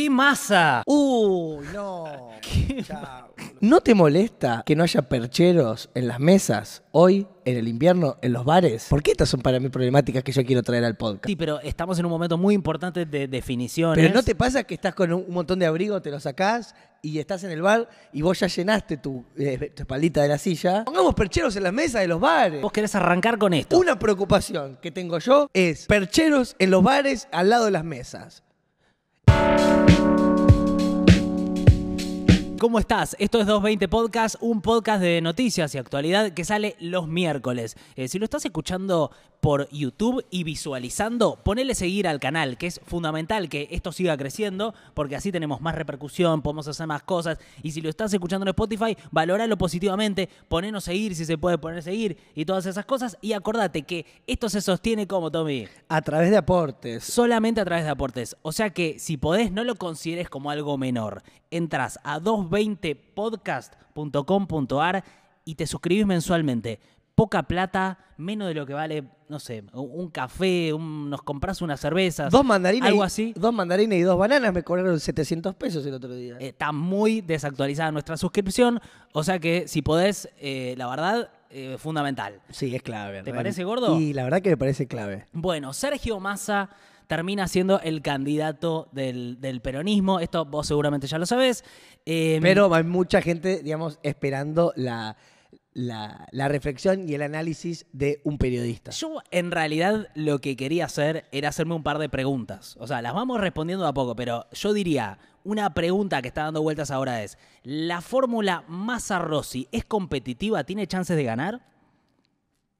¡Qué masa! Uy, no. Chao. ¿No te molesta que no haya percheros en las mesas hoy, en el invierno, en los bares? Porque estas son para mí problemáticas que yo quiero traer al podcast. Sí, pero estamos en un momento muy importante de definiciones. Pero ¿no te pasa que estás con un montón de abrigo, te lo sacás y estás en el bar y vos ya llenaste tu, eh, tu espaldita de la silla? Pongamos percheros en las mesas de los bares. Vos querés arrancar con esto. Una preocupación que tengo yo es percheros en los bares al lado de las mesas. ¿Cómo estás? Esto es 220 Podcast, un podcast de noticias y actualidad que sale los miércoles. Eh, si lo estás escuchando por YouTube y visualizando, ponele seguir al canal, que es fundamental que esto siga creciendo, porque así tenemos más repercusión, podemos hacer más cosas. Y si lo estás escuchando en Spotify, valóralo positivamente, ponenos seguir si se puede poner seguir y todas esas cosas. Y acordate que esto se sostiene como, Tommy, A través de aportes. solamente a través de aportes. O sea que si podés, no lo consideres como algo menor. Entras a 220podcast.com.ar y te suscribís mensualmente. Poca plata, menos de lo que vale, no sé, un café, un- nos compras unas cervezas. Dos mandarinas, Algo y, así. dos mandarinas y dos bananas me cobraron 700 pesos el otro día. Está muy desactualizada nuestra suscripción. O sea que si podés, eh, la verdad, eh, fundamental. sí, es clave. ¿Te parece gordo? Y la verdad que me parece clave. Bueno, Sergio Massa termina siendo el candidato del, del peronismo. Esto vos seguramente ya lo sabés. Eh, Pero hay mucha gente, digamos, esperando la, la, la reflexión y el análisis de un periodista. Yo en realidad lo que quería hacer era hacerme un par de preguntas. O sea, las vamos respondiendo de a poco, pero yo diría, una pregunta que está dando vueltas ahora es, ¿la fórmula Massa-Rossi es competitiva? ¿Tiene chances de ganar?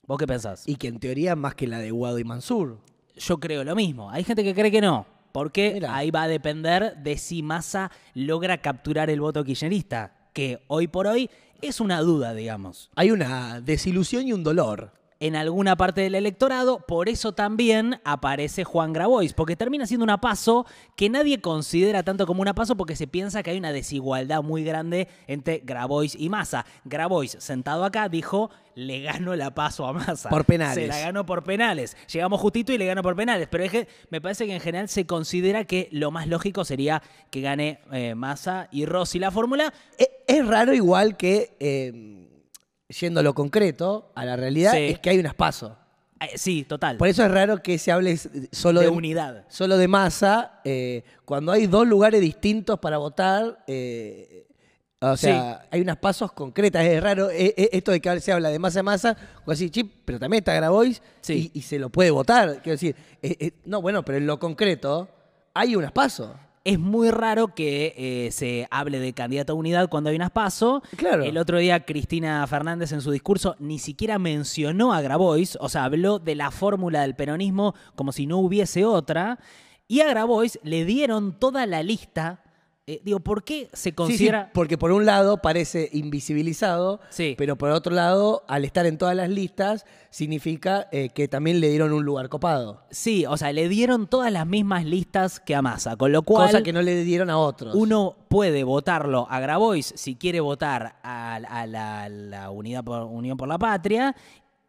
¿Vos qué pensás? Y que en teoría más que la de Guado y Mansur. Yo creo lo mismo. Hay gente que cree que no. Porque ahí va a depender de si Massa logra capturar el voto kirchnerista, que hoy por hoy es una duda, digamos. Hay una desilusión y un dolor. En alguna parte del electorado, por eso también aparece Juan Grabois, porque termina siendo una paso que nadie considera tanto como una paso porque se piensa que hay una desigualdad muy grande entre Grabois y Massa. Grabois, sentado acá, dijo, le gano la paso a Massa. Por penales. Se la ganó por penales. Llegamos justito y le ganó por penales, pero es que me parece que en general se considera que lo más lógico sería que gane eh, Massa y Rossi la fórmula. E- Es raro igual que, eh, yendo a lo concreto, a la realidad, Sí. es que hay unas pasos. Eh, sí, total. Por eso es raro que se hable solo de de, unidad. solo de masa, eh, cuando hay dos lugares distintos para votar. eh, o sea, hay unas pasos concretas. Es raro eh, eh, esto de que se habla de masa a masa, o así, chip, pero también está Grabois Sí. y, y se lo puede votar. Quiero decir, eh, eh, no, bueno, pero en lo concreto hay unas pasos. Es muy raro que eh, se hable de candidato a unidad cuando hay unas paso. Claro. El otro día Cristina Fernández en su discurso ni siquiera mencionó a Grabois, o sea, habló de la fórmula del peronismo como si no hubiese otra. Y a Grabois le dieron toda la lista. Eh, digo, ¿por qué se Sí, sí, considera... porque por un lado parece invisibilizado, Sí. pero por otro lado, al estar en todas las listas, significa eh, que también le dieron un lugar copado. Sí, o sea, le dieron todas las mismas listas que a Massa, con lo cual... Cosa que no le dieron a otros. Uno puede votarlo a Grabois si quiere votar a, a la, la Unidad por, Unión por la Patria.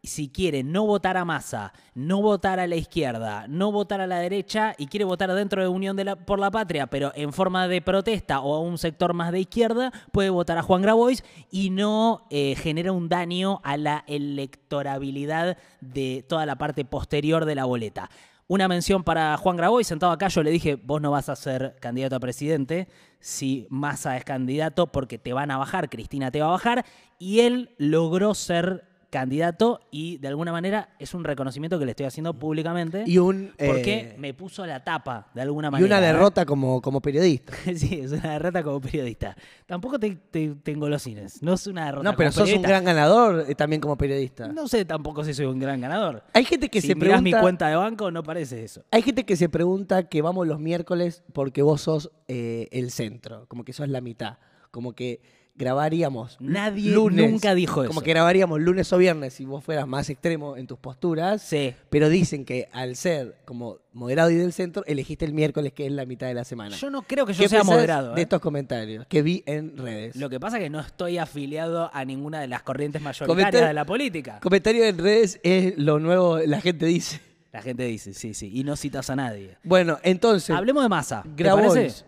Si quiere no votar a Massa, no votar a la izquierda, no votar a la derecha y quiere votar dentro de Unión por la Patria, pero en forma de protesta o a un sector más de izquierda, puede votar a Juan Grabois y no eh, genera un daño a la electorabilidad de toda la parte posterior de la boleta. Una mención para Juan Grabois, sentado acá, yo le dije, vos no vas a ser candidato a presidente si Massa es candidato porque te van a bajar, Cristina te va a bajar, y él logró ser candidato y de alguna manera es un reconocimiento que le estoy haciendo públicamente Y un, porque eh, me puso la tapa de alguna y manera. una ¿eh? derrota como, como periodista. sí, es una derrota como periodista. Tampoco te, te, te engolosines, no es una derrota No, pero como sos un gran ganador eh, también como periodista. No sé tampoco si soy un gran ganador. Hay gente que si se pregunta. mi cuenta de banco, no parece eso. Hay gente que se pregunta que vamos los miércoles porque vos sos eh, el centro, como que sos la mitad, como que grabaríamos Nadie lunes, nunca dijo como eso. que grabaríamos lunes o viernes si vos fueras más extremo en tus posturas, Sí. pero dicen que al ser como moderado y del centro, elegiste el miércoles que es la mitad de la semana. Yo no creo que ¿Qué yo sea pensás moderado. de ¿eh? estos comentarios que vi en redes? Lo que pasa es que no estoy afiliado a ninguna de las corrientes Comentar- mayoritarias de la política. Comentario en redes es lo nuevo, la gente dice. La gente dice, sí, sí, y no citas a nadie. Bueno, entonces, Hablemos de masa. ¿te Grabois.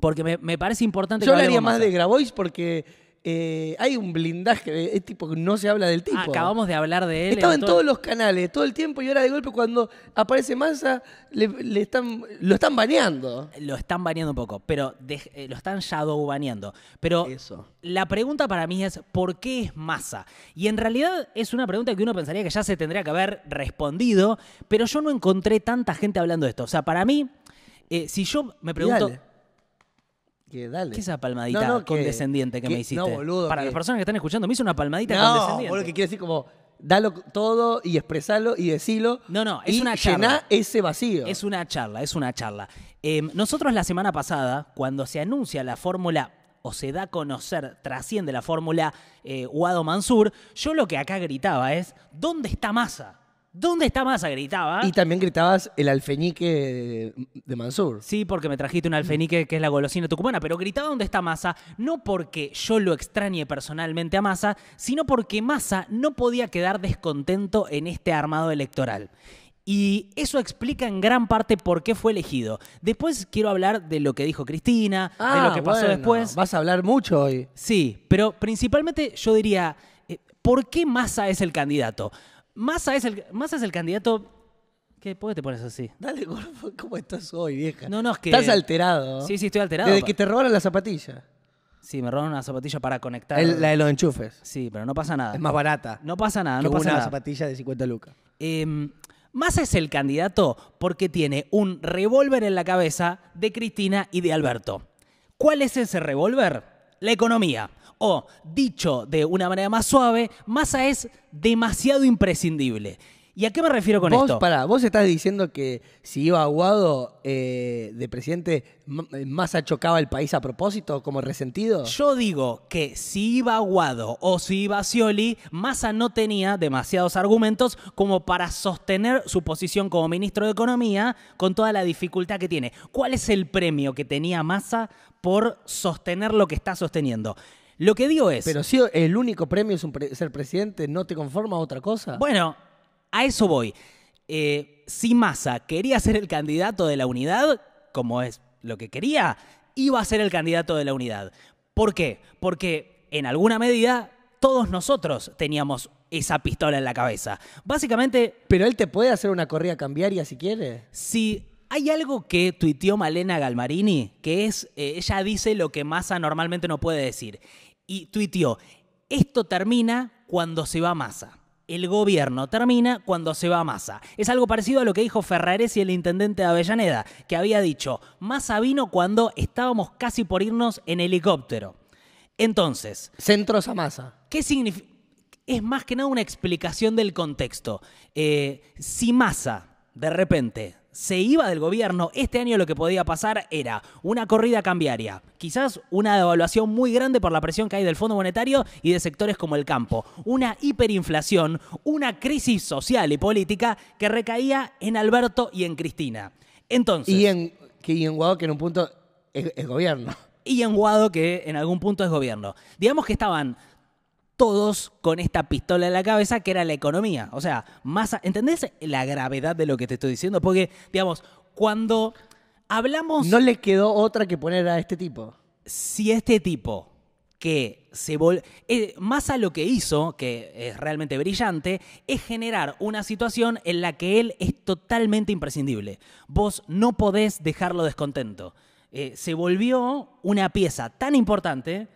Porque me, me parece importante Yo hablaría más de Grabois porque eh, hay un blindaje, es tipo que no se habla del tipo. Acabamos de hablar de él. Estaba en todo- todos los canales, todo el tiempo, y ahora de golpe cuando aparece Massa, le, le están, lo están baneando. Lo están baneando un poco, pero de- eh, lo están shadow baneando. Pero Eso. la pregunta para mí es, ¿por qué es masa? Y en realidad es una pregunta que uno pensaría que ya se tendría que haber respondido, pero yo no encontré tanta gente hablando de esto. O sea, para mí, eh, si yo me pregunto... Dale. Que dale. ¿Qué es esa palmadita No, no, condescendiente que, que- me hiciste? no, boludo, Para que- las personas que están escuchando, me hizo una palmadita No, condescendiente. boludo, que quiere decir como, dalo todo y expresalo y decilo. No, no, es y una llená charla. ese vacío. Es una charla, es una charla. Eh, nosotros la semana pasada, cuando se anuncia la fórmula o se da a conocer, trasciende la fórmula eh, Guado Mansur, yo lo que acá gritaba es, ¿dónde está Massa? ¿Dónde está Massa? Gritaba. Y también gritabas el alfeñique de, Mansur. Sí, porque me trajiste un alfenique que es la golosina tucumana, pero gritaba dónde está Massa, no porque yo lo extrañe personalmente a Massa, sino porque Massa no podía quedar descontento en este armado electoral. Y eso explica en gran parte por qué fue elegido. Después quiero hablar de lo que dijo Cristina, de lo que pasó Ah, bueno, después. Vas a hablar mucho hoy. Sí, pero principalmente yo diría, eh, ¿por qué Massa es el candidato? Massa es el, Massa es el candidato... ¿Qué? ¿Por qué te pones así? Dale, gordo, ¿cómo estás hoy, vieja? No, no, es que... Estás alterado. Sí, sí, estoy alterado. Desde que te robaron la zapatilla. Sí, me robaron una zapatilla para conectar. El- la de los enchufes. Sí, pero no pasa nada. Es más barata. No pasa nada, que no pasa una nada. zapatilla de 50 lucas. Eh, Massa es el candidato porque tiene un revólver en la cabeza de Cristina y de Alberto. ¿Cuál es ese revólver? La economía. O, dicho de una manera más suave, Massa es demasiado imprescindible. ¿Y a qué me refiero con vos, esto? pará, vos estás diciendo que si iba Aguado eh, de presidente, M- Massa chocaba el país a propósito, como resentido. Yo digo que si iba Aguado o si iba Scioli, Massa no tenía demasiados argumentos como para sostener su posición como ministro de Economía con toda la dificultad que tiene. ¿Cuál es el premio que tenía Massa por sostener lo que está sosteniendo? Lo que digo es, Pero si el único premio es un pre- ser presidente, ¿no te conforma a otra cosa? bueno, a eso voy. Eh, si Massa quería ser el candidato de la unidad, como es lo que quería, iba a ser el candidato de la unidad. ¿Por qué? Porque en alguna medida todos nosotros teníamos esa pistola en la cabeza. Básicamente, Pero él te puede hacer una corrida cambiaria si quiere. si hay algo que tuiteó Malena Galmarini, que es, eh, ella dice lo que Massa normalmente no puede decir. Y tuiteó, esto termina cuando se va Massa. El gobierno termina cuando se va Massa. Es algo parecido a lo que dijo Ferraresi, el intendente de Avellaneda, que había dicho, Massa vino cuando estábamos casi por irnos en helicóptero. Entonces, Centros a Massa. ¿Qué significa? Es más que nada una explicación del contexto. Eh, si Massa, de repente, se iba del gobierno, este año lo que podía pasar era una corrida cambiaria, quizás una devaluación muy grande por la presión que hay del Fondo Monetario y de sectores como el campo, una hiperinflación, una crisis social y política que recaía en Alberto y en Cristina. Entonces, Y en, que, y en Guado, que en un punto es, es gobierno. y en Guado, que en algún punto es gobierno. Digamos que estaban todos con esta pistola en la cabeza que era la economía. O sea, más, ¿entendés la gravedad de lo que te estoy diciendo? Porque, digamos, cuando hablamos No le quedó otra que poner a este tipo. si este tipo que se vol eh, Massa lo que hizo, que es realmente brillante, es generar una situación en la que él es totalmente imprescindible. Vos no podés dejarlo descontento. Eh, se volvió una pieza tan importante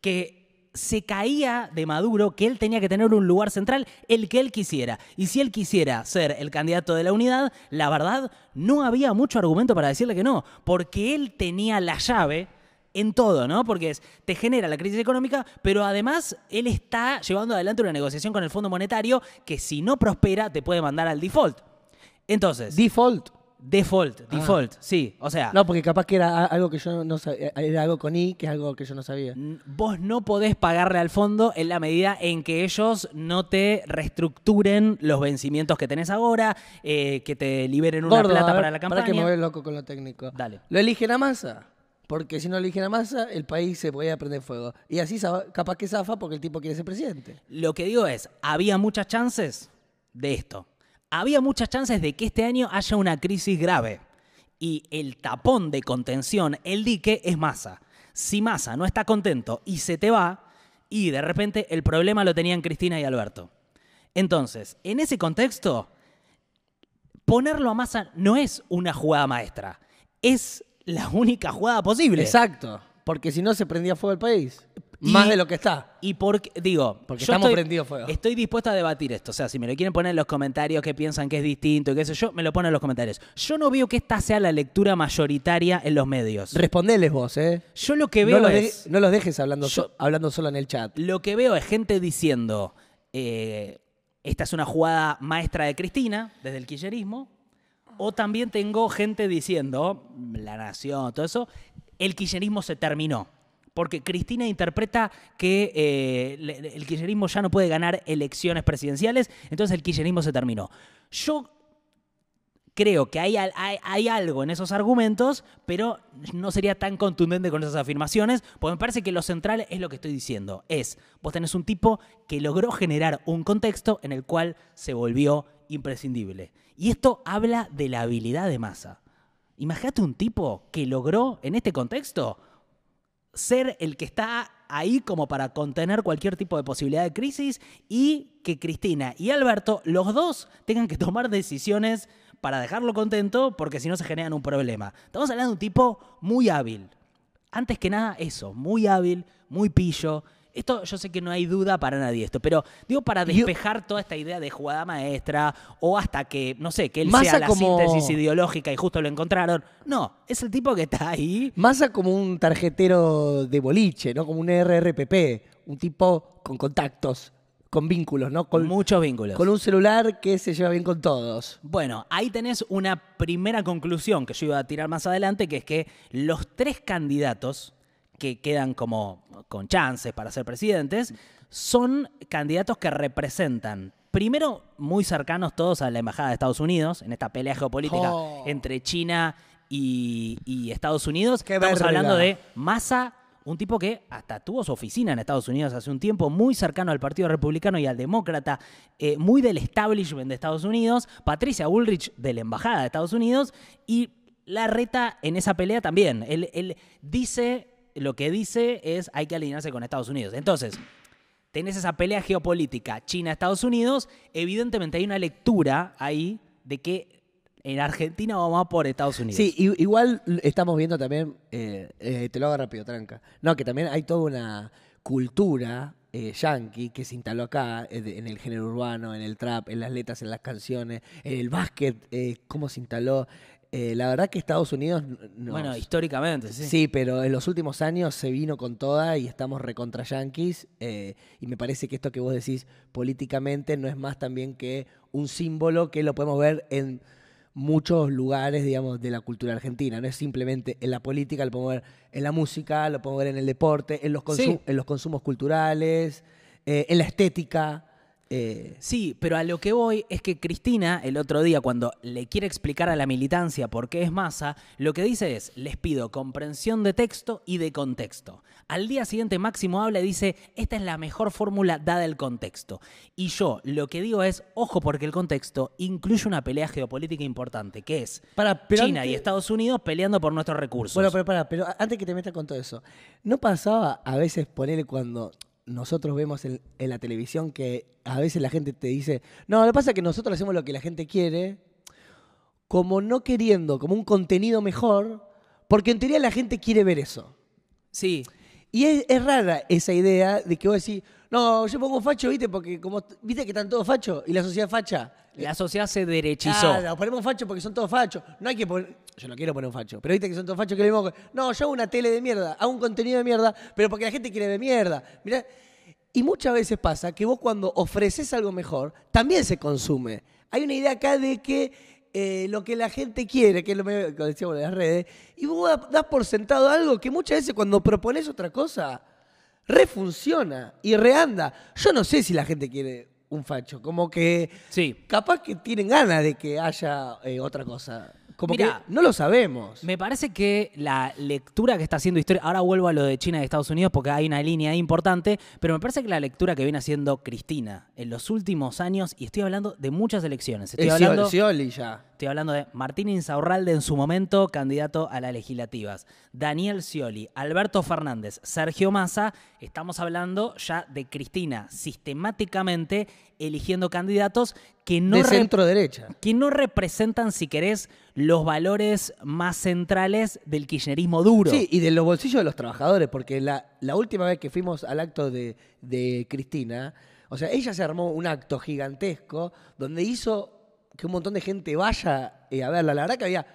que se caía de Maduro que él tenía que tener un lugar central, el que él quisiera. Y si él quisiera ser el candidato de la unidad, la verdad, no había mucho argumento para decirle que no, porque él tenía la llave en todo, ¿no? Porque es, te genera la crisis económica, pero además él está llevando adelante una negociación con el Fondo Monetario que si no prospera te puede mandar al default. Entonces, Default. Default, default, sí, o sea, No, porque capaz que era algo que yo no sabía. Era algo con I, que es algo que yo no sabía. vos no podés pagarle al fondo en la medida en que ellos no te reestructuren los vencimientos que tenés ahora, eh, que te liberen una Gordo, plata ver, para la pará que me campaña. voy loco con lo técnico. Dale. Lo eligen a masa. Porque si no eligen a masa, el país se puede prender fuego. Y así capaz que zafa porque el tipo quiere ser presidente. Lo que digo es, había muchas chances de esto. Había muchas chances de que este año haya una crisis grave. Y el tapón de contención, el dique, es Massa. Si Massa no está contento y se te va, y de repente el problema lo tenían Cristina y Alberto. Entonces, en ese contexto, ponerlo a Massa no es una jugada maestra, es la única jugada posible. Exacto. Porque si no se prendía fuego el país. Y- Más de lo que está. Y porque, digo, Porque estamos estoy, prendidos fuego. Estoy dispuesto a debatir esto. O sea, si me lo quieren poner en los comentarios que piensan que es distinto y qué sé yo, me lo ponen en los comentarios. Yo no veo que esta sea la lectura mayoritaria en los medios. Respondeles vos, ¿eh? Yo lo que No veo de- es. no los dejes hablando, Yo- so- hablando solo en el chat. Lo que veo es gente diciendo. eh, esta es una jugada maestra de Cristina, desde el kirchnerismo. O también tengo gente diciendo, la nación, todo eso, el kirchnerismo se terminó. Porque Cristina interpreta que eh, el kirchnerismo ya no puede ganar elecciones presidenciales, entonces el kirchnerismo se terminó. Yo creo que hay, hay, hay algo en esos argumentos, pero no sería tan contundente con esas afirmaciones, porque me parece que lo central es lo que estoy diciendo. Es, vos tenés un tipo que logró generar un contexto en el cual se volvió imprescindible. Y esto habla de la habilidad de masa. Imagínate un tipo que logró en este contexto ser el que está ahí como para contener cualquier tipo de posibilidad de crisis y que Cristina y Alberto, los dos, tengan que tomar decisiones para dejarlo contento porque si no se generan un problema. Estamos hablando de un tipo muy hábil. Antes que nada, eso, muy hábil, muy pillo. Esto yo sé que no hay duda para nadie esto, pero digo para despejar toda esta idea de jugada maestra o hasta que, no sé, que él Massa sea la como- síntesis ideológica y justo lo encontraron. No, es el tipo que está ahí Massa como un tarjetero de boliche, ¿no? Como un RRPP. Un tipo con contactos, con vínculos, ¿no? Con, muchos vínculos. con un celular que se lleva bien con todos. Bueno, ahí tenés una primera conclusión que yo iba a tirar más adelante, que es que los tres candidatos que quedan como con chances para ser presidentes son candidatos que representan, primero, muy cercanos todos a la Embajada de Estados Unidos, en esta pelea geopolítica Oh. entre China y, y Estados Unidos. Qué Estamos verga. hablando de Massa, un tipo que hasta tuvo su oficina en Estados Unidos hace un tiempo, muy cercano al Partido Republicano y al Demócrata, eh, muy del establishment de Estados Unidos, Patricia Bullrich de la Embajada de Estados Unidos y la reta en esa pelea también. Él, él dice, lo que dice es hay que alinearse con Estados Unidos. Entonces, tenés esa pelea geopolítica China-Estados Unidos, evidentemente hay una lectura ahí de que en Argentina vamos por Estados Unidos. Sí, igual estamos viendo también, eh, eh, te lo hago rápido, tranca. No, que también hay toda una cultura eh, yankee que se instaló acá eh, en el género urbano, en el trap, en las letras, en las canciones, en el básquet, eh, cómo se instaló. Eh, la verdad que Estados Unidos nos- Bueno, históricamente, sí. Sí, pero en los últimos años se vino con toda y estamos recontra yanquis. eh, y me parece que esto que vos decís políticamente no es más también que un símbolo que lo podemos ver en muchos lugares, digamos, de la cultura argentina. No es simplemente en la política, lo podemos ver en la música, lo podemos ver en el deporte, en los, consu- Sí. en los consumos culturales, eh, en la estética. Eh, Sí, pero a lo que voy es que Cristina, el otro día, cuando le quiere explicar a la militancia por qué es masa, lo que dice es, les pido comprensión de texto y de contexto. Al día siguiente Máximo habla y dice, esta es la mejor fórmula dada el contexto. Y yo lo que digo es, ojo porque el contexto incluye una pelea geopolítica importante, que es Para, China y Estados Unidos peleando por nuestros recursos. Bueno, pero pará, pero antes que te metas con todo eso, ¿no pasaba a veces ponerle cuando nosotros vemos en, en la televisión que a veces la gente te dice, no, lo que pasa es que nosotros hacemos lo que la gente quiere, como no queriendo, como un contenido mejor, porque en teoría la gente quiere ver eso. sí, Y es, es rara esa idea de que vos decís, no, yo pongo facho, viste, porque como viste que están todos fachos y la sociedad facha. la sociedad se derechizó. No, ponemos facho porque son todos fachos. No hay que poner. Yo no quiero poner un facho, pero viste que son todos fachos que le. No, yo hago una tele de mierda, hago un contenido de mierda, pero porque la gente quiere ver mierda. Mirá. Y muchas veces pasa que vos cuando ofreces algo mejor, también se consume. Hay una idea acá de que eh, lo que la gente quiere, que es lo que decíamos en las redes, y vos das por sentado algo que muchas veces cuando propones otra cosa, refunciona y reanda. Yo no sé si la gente quiere un facho, como que Sí. capaz que tienen ganas de que haya eh, otra cosa. Como Mirá, que no lo sabemos. Me parece que la lectura que está haciendo historia, ahora vuelvo a lo de China y Estados Unidos porque hay una línea importante, pero me parece que la lectura que viene haciendo Cristina en los últimos años, y estoy hablando de muchas elecciones, estoy Es hablando Scioli ya. Estoy hablando de Martín Insaurralde en su momento, candidato a las legislativas. Daniel Scioli, Alberto Fernández, Sergio Massa. Estamos hablando ya de Cristina sistemáticamente eligiendo candidatos que no, de centro derecha. que no representan, si querés, los valores más centrales del kirchnerismo duro. Sí, y de los bolsillos de los trabajadores, porque la, la última vez que fuimos al acto de, de Cristina, o sea, ella se armó un acto gigantesco donde hizo que un montón de gente vaya eh, a verla. La verdad que había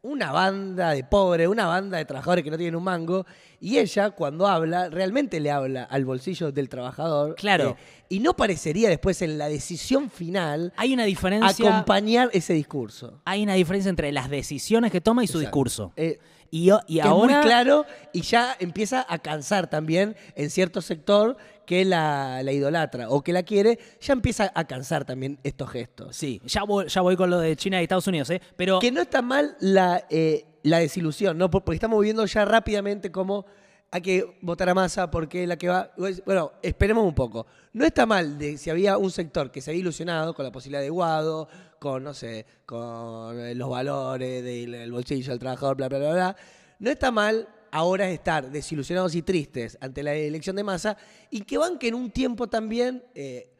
una banda de pobres, una banda de trabajadores que no tienen un mango, y ella cuando habla, realmente le habla al bolsillo del trabajador. Claro. eh, y no parecería después en la decisión final Hay una diferencia. acompañar ese discurso. Hay una diferencia entre las decisiones que toma y su Exacto. discurso. Eh, y, y que ahora. es muy claro y ya empieza a cansar también en cierto sector que la, la idolatra o que la quiere, ya empieza a cansar también estos gestos. Sí, ya voy, ya voy con lo de China y Estados Unidos, ¿eh? Pero. Que no está mal la, eh, la desilusión, ¿no? Por- Porque estamos viendo ya rápidamente cómo hay que votar a masa porque la que va. Bueno, esperemos un poco. No está mal de si había un sector que se había ilusionado con la posibilidad de Guado, con, no sé, con eh, los valores del el bolsillo del trabajador, bla, bla, bla, bla. No está mal ahora estar desilusionados y tristes ante la elección de masa y que banquen un tiempo también. eh,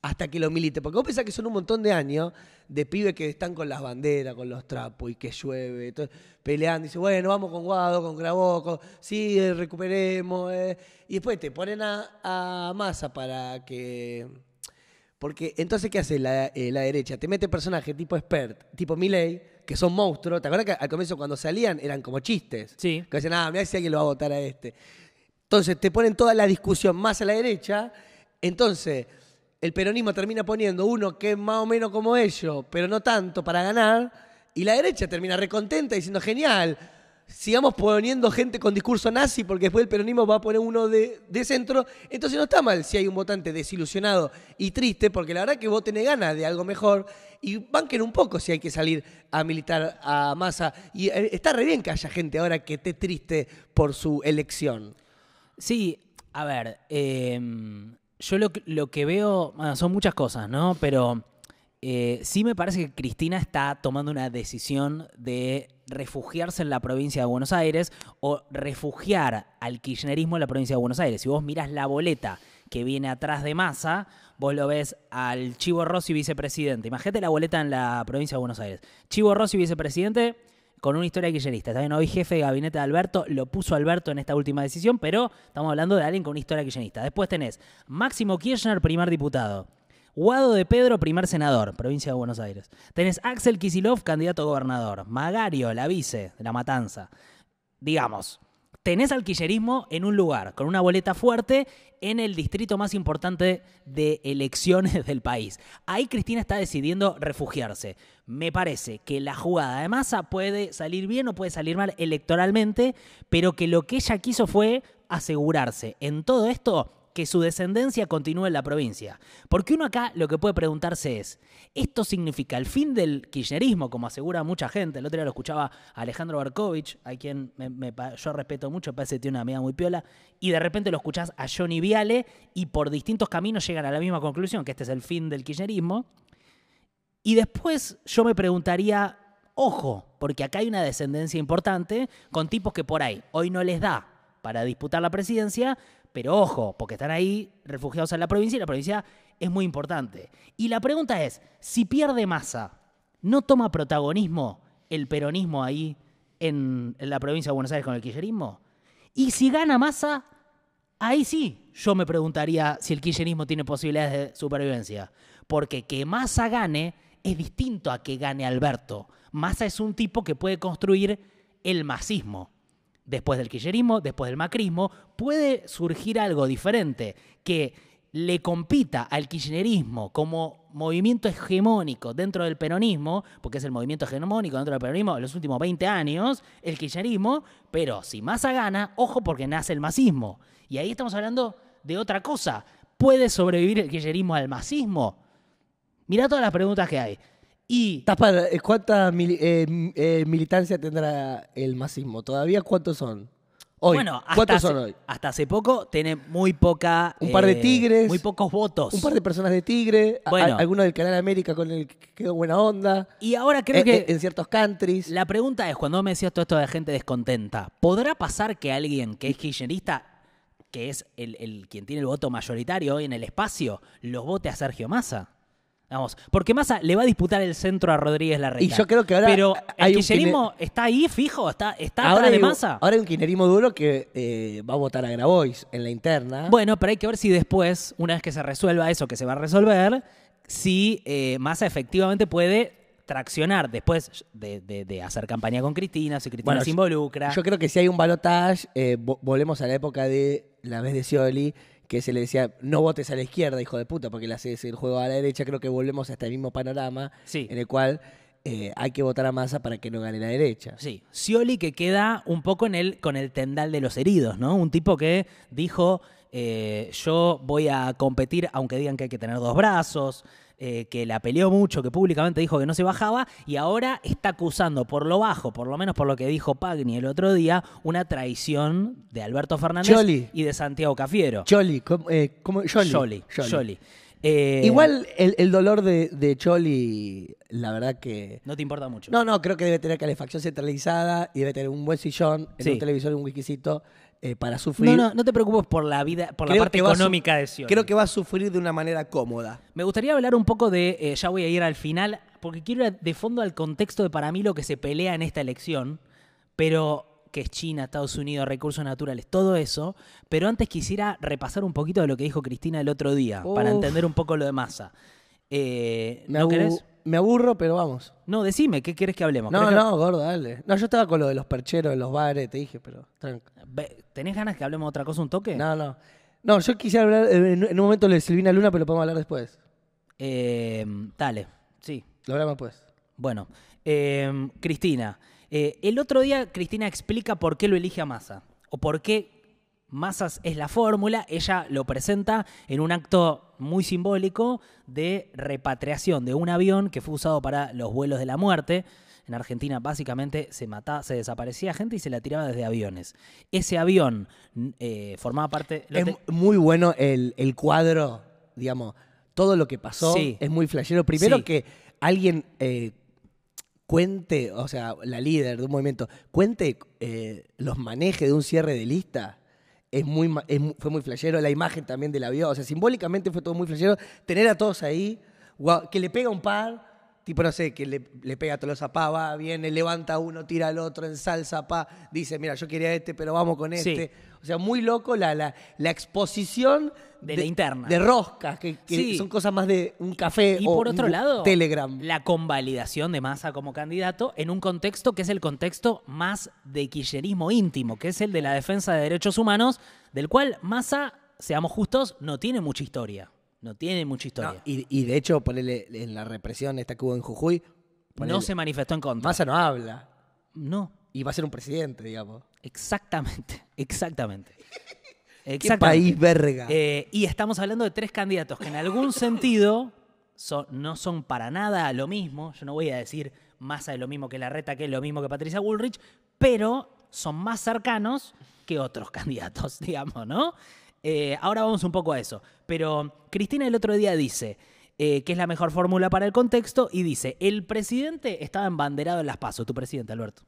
hasta que lo milite. Porque vos pensás que son un montón de años de pibes que están con las banderas, con los trapos y que llueve, peleando. Dice, bueno, vamos con Guado, con Graboco, sí, eh, recuperemos. eh. Y después te ponen a, a masa para que. Porque entonces, ¿qué hace la, derecha? Te mete personajes tipo expert, tipo Milley, que son monstruos. ¿Te acuerdas que al comienzo cuando salían eran como chistes? Sí. Que decían, ah, mira si alguien lo va a votar a este. Entonces te ponen toda la discusión más a la derecha. Entonces el peronismo termina poniendo uno que es más o menos como ellos, pero no tanto para ganar. Y la derecha termina recontenta diciendo, genial, sigamos poniendo gente con discurso nazi porque después el peronismo va a poner uno de, de centro. Entonces no está mal si hay un votante desilusionado y triste, porque la verdad que vos tenés ganas de algo mejor. Y banquen un poco si hay que salir a militar a masa. Y eh, está re bien que haya gente ahora que esté triste por su elección. Sí, a ver, eh, yo lo, lo que veo, bueno, son muchas cosas, ¿no? Pero eh, sí me parece que Cristina está tomando una decisión de refugiarse en la provincia de Buenos Aires o refugiar al kirchnerismo en la provincia de Buenos Aires. Si vos mirás la boleta que viene atrás de Massa, vos lo ves al Chivo Rossi vicepresidente. Imagínate la boleta en la provincia de Buenos Aires. Chivo Rossi vicepresidente con una historia kirchnerista. Bien, hoy jefe de gabinete de Alberto, lo puso Alberto en esta última decisión, pero estamos hablando de alguien con una historia kirchnerista. Después tenés Máximo Kirchner, primer diputado. Guado de Pedro, primer senador, provincia de Buenos Aires. Tenés Axel Kisilov, candidato a gobernador. Magario, la vice de la matanza. Digamos, tenés al kirchnerismo en un lugar, con una boleta fuerte, en el distrito más importante de elecciones del país. Ahí Cristina está decidiendo refugiarse. Me parece que la jugada de masa puede salir bien o puede salir mal electoralmente, pero que lo que ella quiso fue asegurarse en todo esto que su descendencia continúe en la provincia. Porque uno acá lo que puede preguntarse es, ¿esto significa el fin del kirchnerismo, como asegura mucha gente? El otro día lo escuchaba Alejandro Berkovich, a quien me- yo respeto mucho, parece que tiene una amiga muy piola, y de repente lo escuchás a Johnny Viale y por distintos caminos llegan a la misma conclusión, que este es el fin del kirchnerismo. Y después yo me preguntaría, ojo, porque acá hay una descendencia importante con tipos que por ahí hoy no les da para disputar la presidencia, pero ojo, porque están ahí refugiados en la provincia y la provincia es muy importante. Y la pregunta es, si pierde masa, ¿no toma protagonismo el peronismo ahí en, la provincia de Buenos Aires con el kirchnerismo? Y si gana masa, Ahí sí, yo me preguntaría si el kirchnerismo tiene posibilidades de supervivencia. Porque que Massa gane es distinto a que gane Alberto. Massa es un tipo que puede construir el masismo. Después del kirchnerismo, después del macrismo, puede surgir algo diferente que le compita al kirchnerismo como movimiento hegemónico dentro del peronismo, porque es el movimiento hegemónico dentro del peronismo en los últimos 20 años, el kirchnerismo, pero si Massa gana, ojo porque nace el masismo. Y ahí estamos hablando de otra cosa. ¿Puede sobrevivir el kirchnerismo al masismo? Mirá todas las preguntas que hay. Y ¿Estás para- eh, ¿Cuánta eh, eh, militancia tendrá el masismo? ¿Todavía cuántos son? Hoy. Bueno, hasta ¿Cuántos hace, son hoy? hasta hace poco tiene muy poca. Un par de eh, tigres. Muy pocos votos. Un par de personas de Tigre, Bueno. a- alguno del Canal América con el que quedó buena onda. Y ahora creo Eh, que. en ciertos countries. La pregunta es, cuando me decías todo esto de gente descontenta, ¿podrá pasar que alguien que es kirchnerista, que es el, el- quien tiene el voto mayoritario hoy en el espacio, los vote a Sergio Massa? Vamos, porque Massa le va a disputar el centro a Rodríguez Larreta. Y yo creo que ahora Pero el kirchnerismo está ahí fijo, está, está ahora, atrás de Massa. ahora hay un kirchnerismo duro que eh, va a votar a Grabois en la interna. Bueno, pero hay que ver si después, una vez que se resuelva eso que se va a resolver, si eh, Massa efectivamente puede traccionar después de, de- de hacer campaña con Cristina, si Cristina Bueno, se involucra. Yo creo que si hay un balotage, eh, vo- volvemos a la época de la vez de Scioli, que se le decía, no votes a la izquierda, hijo de puta, porque le haces el juego a la derecha. Creo que volvemos a este mismo panorama Sí. en el cual eh, hay que votar a Massa para que no gane la derecha. Sí, Scioli que queda un poco en el, con el tendal de los heridos, ¿no? Un tipo que dijo, eh, yo voy a competir aunque digan que hay que tener dos brazos, eh, que la peleó mucho, que públicamente dijo que no se bajaba y ahora está acusando por lo bajo, por lo menos por lo que dijo Pagni el otro día, una traición de Alberto Fernández y de Santiago Cafiero. Choli, ¿cómo, eh, cómo- Scioli. Scioli, Scioli. Scioli. Eh, Igual el, el dolor de, de Choli, la verdad que... No te importa mucho. No, no, creo que debe tener calefacción centralizada y debe tener un buen sillón, en Sí. un televisor y un whiskycito eh, para sufrir. no, no, no te preocupes por la vida, por la parte económica de Scioli. Creo que va a sufrir de una manera cómoda. Me gustaría hablar un poco de, eh, ya voy a ir al final, porque quiero ir de fondo al contexto de para mí lo que se pelea en esta elección, pero que es China, Estados Unidos, recursos naturales, todo eso. Pero antes quisiera repasar un poquito de lo que dijo Cristina el otro día, para entender un poco lo de masa. Eh, ¿No querés? Me aburro, pero vamos. No, decime, ¿qué querés que hablemos? No, ¿Querés que- no, gordo, dale. No, yo estaba con lo de los percheros en los bares, te dije, pero tranca. ¿Tenés ganas que hablemos de otra cosa un toque? No, no. No, yo quisiera hablar eh, en, en un momento de Silvina Luna, pero lo podemos hablar después. Eh, dale, sí. Lo hablamos después. Bueno, eh, Cristina. eh, el otro día Cristina explica por qué lo elige a Massa. O por qué Massa es la fórmula. Ella lo presenta en un acto muy simbólico de repatriación de un avión que fue usado para los vuelos de la muerte. En Argentina básicamente se mataba, se desaparecía gente y se la tiraba desde aviones. Ese avión eh, formaba parte. Es te- muy bueno el, el cuadro, digamos, todo lo que pasó Sí. es muy flashero. Primero Sí. que alguien eh, cuente, o sea, la líder de un movimiento, cuente eh, los manejes de un cierre de lista. Es muy, es fue muy flashero, la imagen también del avión, o sea, simbólicamente fue todo muy flashero. Tener a todos ahí, que le pega un par, tipo, no sé, que le, le pega a Tolosa Pa, va, viene, levanta uno, tira al otro, ensalza Pa, dice, mira, yo quería este, pero vamos con Sí. este. O sea, muy loco la, la, la exposición De la interna. De roscas, que, que Sí. son cosas más de un café Y o por un otro lado, Telegram. la convalidación de Massa como candidato en un contexto que es el contexto más de kirchnerismo íntimo, que es el de la defensa de derechos humanos, del cual Massa, seamos justos, no tiene mucha historia. No tiene mucha No, historia. y, y de hecho, ponele en la represión esta que hubo en Jujuy, No, se manifestó en contra. Massa no habla. No, Y va a ser un presidente, digamos. exactamente, exactamente. ¿Qué Exactamente. país verga? Eh, y estamos hablando de tres candidatos que en algún sentido son- no son para nada lo mismo. Yo no voy a decir Massa es lo mismo que Larreta, que es lo mismo que Patricia Bullrich, pero son más cercanos que otros candidatos, digamos, ¿no? Eh, ahora vamos un poco a eso. Pero Cristina el otro día dice eh, que es la mejor fórmula para el contexto y dice, el presidente estaba embanderado en las pasos, tu presidente, Alberto.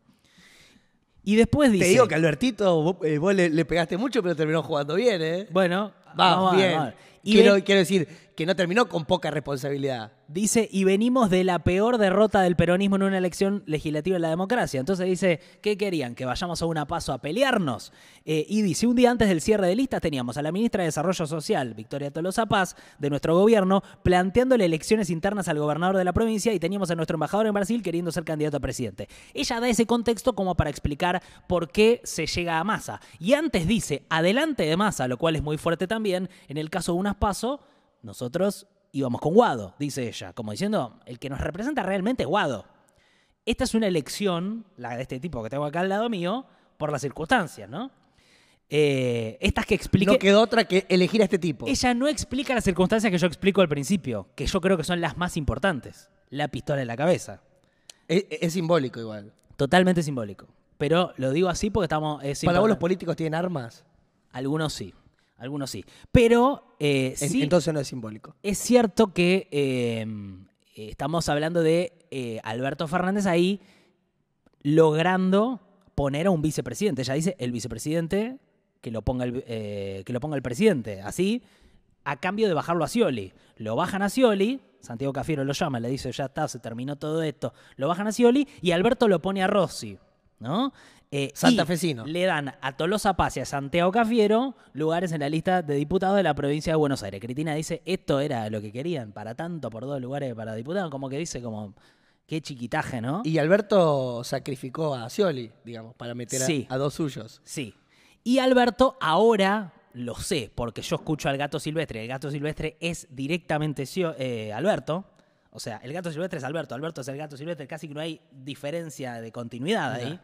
Y después dice... Te digo que Albertito, vos, eh, vos le, le pegaste mucho, pero terminó jugando bien, ¿eh? Bueno, vamos bien. vamos. Y quiero, ven- quiero decir que no terminó con poca responsabilidad. Dice, y venimos de la peor derrota del peronismo en una elección legislativa en la democracia. Entonces dice, ¿qué querían? ¿Que vayamos a una paso a pelearnos? Eh, y dice, un día antes del cierre de listas teníamos a la ministra de Desarrollo Social, Victoria Tolosa Paz, de nuestro gobierno, planteándole elecciones internas al gobernador de la provincia y teníamos a nuestro embajador en Brasil queriendo ser candidato a presidente. Ella da ese contexto como para explicar por qué se llega a Massa. Y antes dice, adelante de Massa, lo cual es muy fuerte también, en el caso de unas paso, nosotros íbamos con Guado, dice ella, como diciendo, el que nos representa realmente es Guado. Esta es una elección, la de este tipo que tengo acá al lado mío, por las circunstancias, ¿no? Eh, estas que expliqué. No quedó otra que elegir a este tipo. Ella no explica las circunstancias que yo explico al principio, que yo creo que son las más importantes. La pistola en la cabeza. Es, es simbólico igual. Totalmente simbólico. pero lo digo así porque estamos... es ¿Para vos los políticos tienen armas? Algunos sí, algunos sí. Pero eh, En- sí, Entonces no es simbólico. es cierto que eh, estamos hablando de eh, Alberto Fernández ahí logrando poner a un vicepresidente. Ella dice el vicepresidente que lo ponga el, eh, que lo ponga el presidente. Así, a cambio de bajarlo a Scioli. Lo bajan a Scioli, Santiago Cafiero lo llama, le dice ya está, se terminó todo esto. Lo bajan a Scioli y Alberto lo pone a Rossi. ¿No? Eh, Santafesino. Le dan a Tolosa Paz y a Santiago Cafiero lugares en la lista de diputados de la provincia de Buenos Aires. Cristina dice, esto era lo que querían, para tanto, por dos lugares para diputados, como que dice como, qué chiquitaje, ¿no? Y Alberto sacrificó a Scioli, digamos, para meter a, Sí. a dos suyos. Sí. Y Alberto ahora lo sé, porque yo escucho al gato silvestre. El gato silvestre es directamente eh, Alberto. O sea, el gato silvestre es Alberto. Alberto es el gato silvestre. Casi que no hay diferencia de continuidad ahí.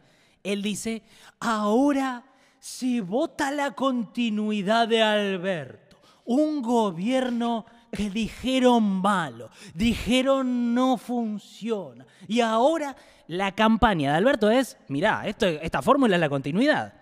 Él dice, ahora se vota la continuidad de Alberto. Un gobierno que dijeron malo, dijeron no funciona. Y ahora la campaña de Alberto es, mirá, esta fórmula es la continuidad.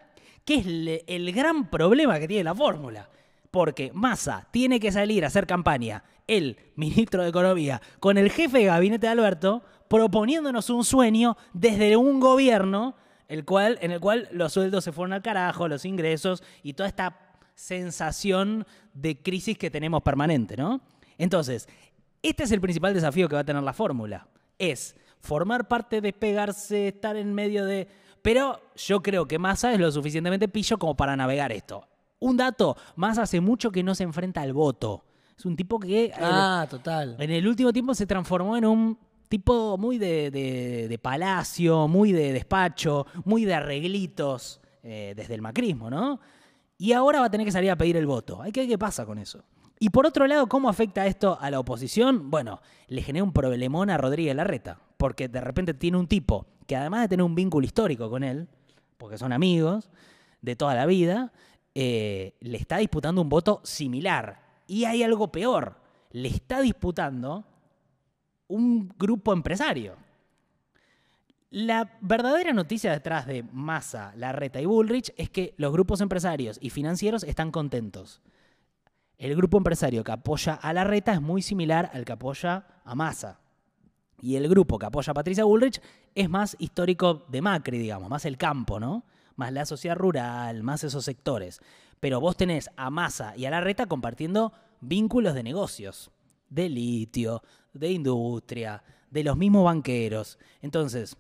¿Qué es el gran problema que tiene la fórmula? Porque Massa tiene que salir a hacer campaña, el ministro de Economía, con el jefe de gabinete de Alberto, proponiéndonos un sueño desde un gobierno el cual, en el cual los sueldos se fueron al carajo, los ingresos y toda esta sensación de crisis que tenemos permanente, ¿no? Entonces, este es el principal desafío que va a tener la fórmula. Es formar parte, despegarse, estar en medio de... Pero yo creo que Massa es lo suficientemente pillo como para navegar esto. Un dato, Massa hace mucho que no se enfrenta al voto. Es un tipo que... Ah, total. En el último tiempo se transformó en un tipo muy de, de- palacio, muy de despacho, muy de arreglitos eh, desde el macrismo, ¿no? Y ahora va a tener que salir a pedir el voto. Hay que ver qué pasa con eso. Y por otro lado, ¿cómo afecta esto a la oposición? Bueno, le genera un problemón a Rodríguez Larreta, porque de repente tiene un tipo que además de tener un vínculo histórico con él, porque son amigos de toda la vida, eh, le está disputando un voto similar. Y hay algo peor, le está disputando un grupo empresario. La verdadera noticia detrás de Massa, Larreta y Bullrich es que los grupos empresarios y financieros están contentos. El grupo empresario que apoya a Larreta es muy similar al que apoya a Massa. Y el grupo que apoya a Patricia Bullrich es más histórico de Macri, digamos, más el campo, ¿no? Más la sociedad rural, más esos sectores. Pero vos tenés a Massa y a Larreta compartiendo vínculos de negocios, de litio, de industria, de los mismos banqueros. Entonces,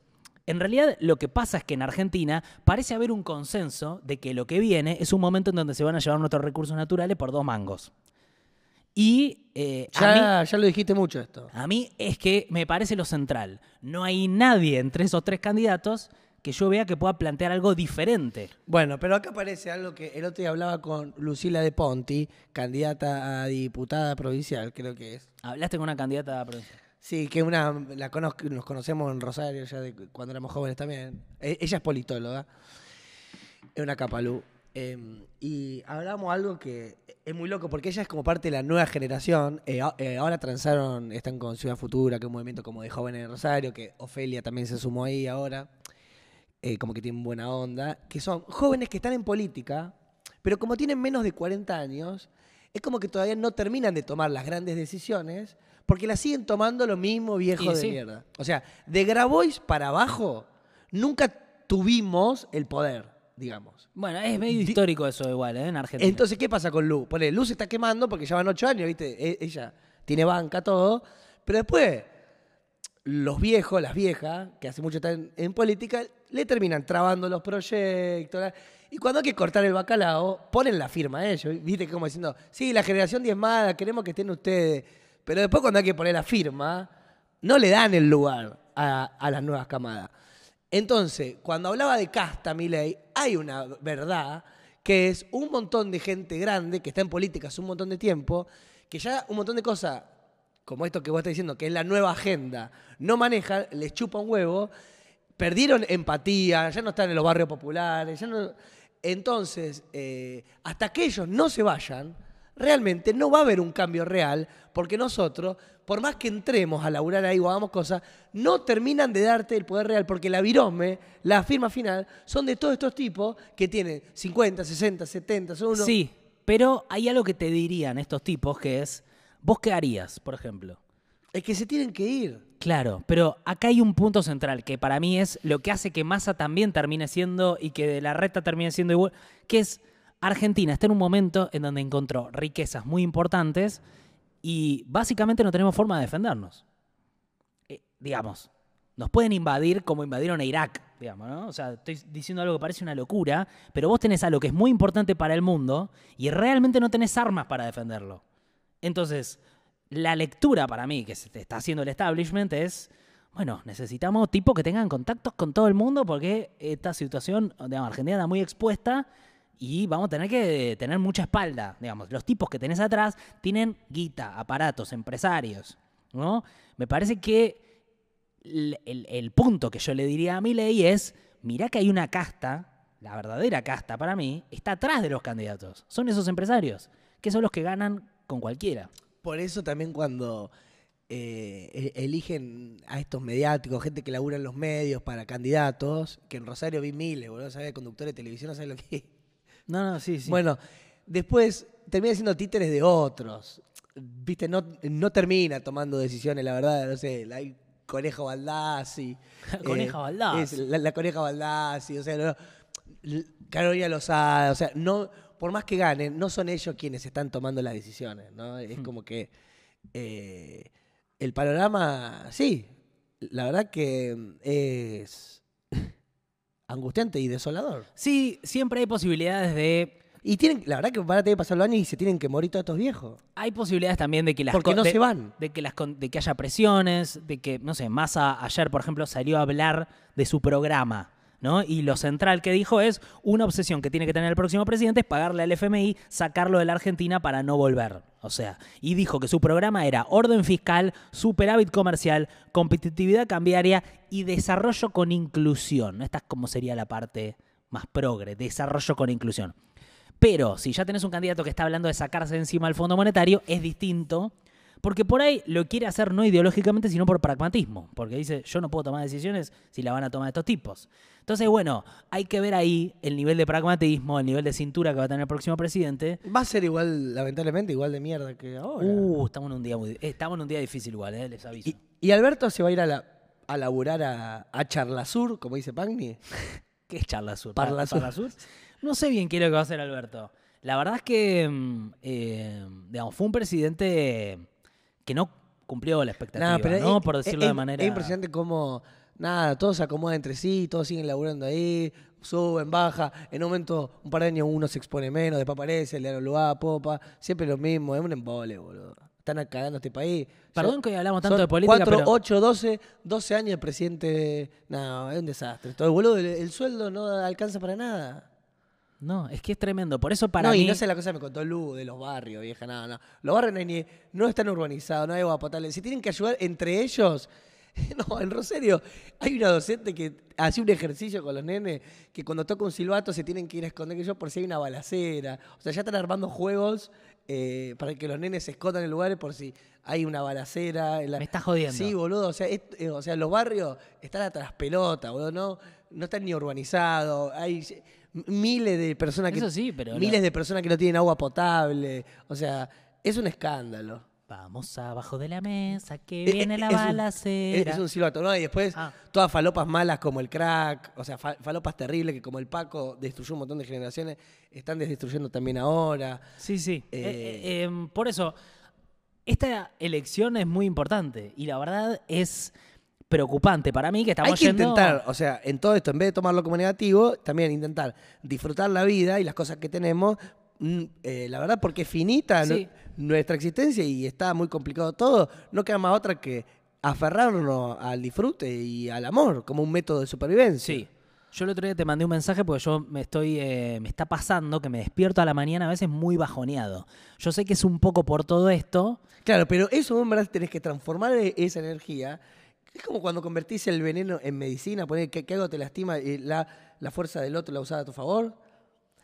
en realidad lo que pasa es que en Argentina parece haber un consenso de que lo que viene es un momento en donde se van a llevar nuestros recursos naturales por dos mangos. Y eh, a mí- Ya, ya lo dijiste mucho esto. a mí es que me parece lo central. No hay nadie entre esos tres candidatos que yo vea que pueda plantear algo diferente. Bueno, pero acá aparece algo que el otro día hablaba con Lucila de Ponti, candidata a diputada provincial, creo que es. Hablaste con una candidata a provincia. Sí, que una la conozco, nos conocemos en Rosario ya de cuando éramos jóvenes también. E- ella es politóloga, es una capalú. Eh, y hablamos algo que es muy loco porque ella es como parte de la nueva generación. Eh, eh, ahora transaron, están con Ciudad Futura, que es un movimiento como de jóvenes en Rosario, que Ofelia también se sumó ahí ahora, eh, como que tienen buena onda, que son jóvenes que están en política, pero como tienen menos de 40 años, es como que todavía no terminan de tomar las grandes decisiones porque las siguen tomando lo mismo viejo de sí. mierda. O sea, de Grabois para abajo, nunca tuvimos el poder, digamos. Bueno, es medio histórico eso igual, ¿eh? En Argentina. Entonces, ¿qué pasa con Lu? Pone, Lu se está quemando porque ya van ocho años, ¿viste? E- ella tiene banca, todo. Pero después, los viejos, las viejas, que hace mucho están en política, le terminan trabando los proyectos. Y cuando hay que cortar el bacalao, ponen la firma a ellos. ¿Viste? Como diciendo, sí, la generación diezmada, queremos que estén ustedes. Pero después, cuando hay que poner la firma, no le dan el lugar a, a las nuevas camadas. Entonces, cuando hablaba de casta, Milei, hay una verdad que es un montón de gente grande que está en política hace un montón de tiempo, que ya un montón de cosas, como esto que vos estás diciendo, que es la nueva agenda, no manejan, les chupa un huevo, perdieron empatía, ya no están en los barrios populares, ya no... Entonces, eh, hasta que ellos no se vayan, realmente no va a haber un cambio real, porque nosotros por más que entremos a laburar ahí o hagamos cosas, no terminan de darte el poder real, porque la virosme, la firma final, son de todos estos tipos que tienen 50, 60, 70, son unos... Sí, pero hay algo que te dirían estos tipos que es, ¿vos qué harías, por ejemplo? Es que se tienen que ir. Claro, pero acá hay un punto central que para mí es lo que hace que Massa también termine siendo y que de la reta termine siendo igual, que es Argentina está en un momento en donde encontró riquezas muy importantes y básicamente no tenemos forma de defendernos. Eh, digamos, nos pueden invadir como invadieron a Irak, digamos, ¿no? O sea, estoy diciendo algo que parece una locura, pero vos tenés algo que es muy importante para el mundo y realmente no tenés armas para defenderlo. Entonces, la lectura para mí que se está haciendo el establishment es, bueno, necesitamos tipos que tengan contactos con todo el mundo porque esta situación, digamos, Argentina está muy expuesta y vamos a tener que tener mucha espalda, digamos. Los tipos que tenés atrás tienen guita, aparatos, empresarios, ¿no? Me parece que el, el- el punto que yo le diría a mi ley es, mirá que hay una casta, la verdadera casta para mí, está atrás de los candidatos. Son esos empresarios, que son los que ganan con cualquiera. Por eso también cuando eh, e- eligen a estos mediáticos, gente que labura en los medios para candidatos, que en Rosario vi miles, boludo, ¿sabes? Conductores de televisión, no sabes lo que es. No, no, sí, sí. Bueno, después termina siendo títeres de otros. Viste, no, no termina tomando decisiones, la verdad, no sé, la Conejo Baldassi. La Coneja Baldassi. es La, la Coneja Baldassi, o sea, no, Carolina Lozada, o sea, no, por más que ganen, no son ellos quienes están tomando las decisiones, ¿no? Hmm. Es como que eh, el panorama, sí, la verdad que es angustiante y desolador. Sí, siempre hay posibilidades de... Y tienen, la verdad que van a tener que pasar los años y se tienen que morir todos estos viejos. Hay posibilidades también de que las Porque no de- se van. de que las de que haya presiones, de que no sé, Massa ayer por ejemplo salió a hablar de su programa, ¿no? Y lo central que dijo es una obsesión que tiene que tener el próximo presidente es pagarle al FMI, sacarlo de la Argentina para no volver, o sea, y dijo que su programa era orden fiscal, superávit comercial, competitividad cambiaria y desarrollo con inclusión. Esta es como sería la parte más progre, desarrollo con inclusión. Pero si ya tenés un candidato que está hablando de sacarse encima el Fondo Monetario, es distinto, porque por ahí lo quiere hacer no ideológicamente, sino por pragmatismo, porque dice, yo no puedo tomar decisiones si la van a tomar estos tipos. Entonces, bueno, hay que ver ahí el nivel de pragmatismo, el nivel de cintura que va a tener el próximo presidente. Va a ser igual, lamentablemente, igual de mierda que ahora. Uh, estamos en un día muy, eh, estamos en un día difícil igual, eh, les aviso. y, y Alberto se va a ir a, la, a laburar a, a Charlasur, como dice Pagni. ¿Qué es Charla Sur? Parla Sur. ¿Parla Sur? No sé bien qué es lo que va a hacer Alberto. La verdad es que, mm, eh, digamos, fue un presidente que no cumplió la expectativa, pero ¿no? es- Por decirlo es- de manera... Es impresionante cómo, nada, todo se acomoda entre sí, todos siguen laburando ahí, suben, baja. En un momento, un par de años uno se expone menos, después aparece, le dan lugar, popa. Siempre lo mismo, es un embole, boludo. Están cagando este país. Perdón que hoy hablamos tanto de política, 4, pero- 8, 12, 12 años de presidente. No, es un desastre. Todo, boludo, el, el sueldo no alcanza para nada. No, es que es tremendo. Por eso para no, mí... y no sé la cosa que me contó Lu de los barrios, vieja, nada, no. Los barrios no, hay ni- no están urbanizados, no hay agua potable. Si tienen que ayudar entre ellos. No, en Rosario hay una docente que hace un ejercicio con los nenes que cuando toca un silbato se tienen que ir a esconder que yo por si hay una balacera. O sea, ya están armando juegos eh, para que los nenes se escondan en lugares por si hay una balacera. en la- Me estás jodiendo. Sí, boludo. O sea, es- eh, o sea, los barrios están a traspelota, boludo. No, no están ni urbanizados. Hay miles de personas que Eso sí, pero miles lo- de personas que no tienen agua potable. O sea, es un escándalo. Vamos abajo de la mesa, que Eh, viene eh, la es un- balacera. Es, es un silbato, ¿no? Y después Ah. todas falopas malas como el crack, o sea, fa- falopas terribles que como el Paco destruyó un montón de generaciones, están destruyendo también ahora. Sí, sí. Eh, em, por eso, esta elección es muy importante y la verdad es preocupante para mí que estamos Hay que yendo- intentar, o sea, en todo esto, en vez de tomarlo como negativo, también intentar disfrutar la vida y las cosas que tenemos. mm, eh, la verdad, porque es finita nu- nuestra existencia y está muy complicado todo, no queda más otra que aferrarnos al disfrute y al amor como un método de supervivencia. Sí. Yo el otro día te mandé un mensaje porque yo me estoy, eh, me está pasando que me despierto a la mañana a veces muy bajoneado. Yo sé que es un poco por todo esto. Claro, pero eso en verdad tenés que transformar e- esa energía. Es como cuando convertís el veneno en medicina, poner que, que algo te lastima y la, la fuerza del otro la usás a tu favor.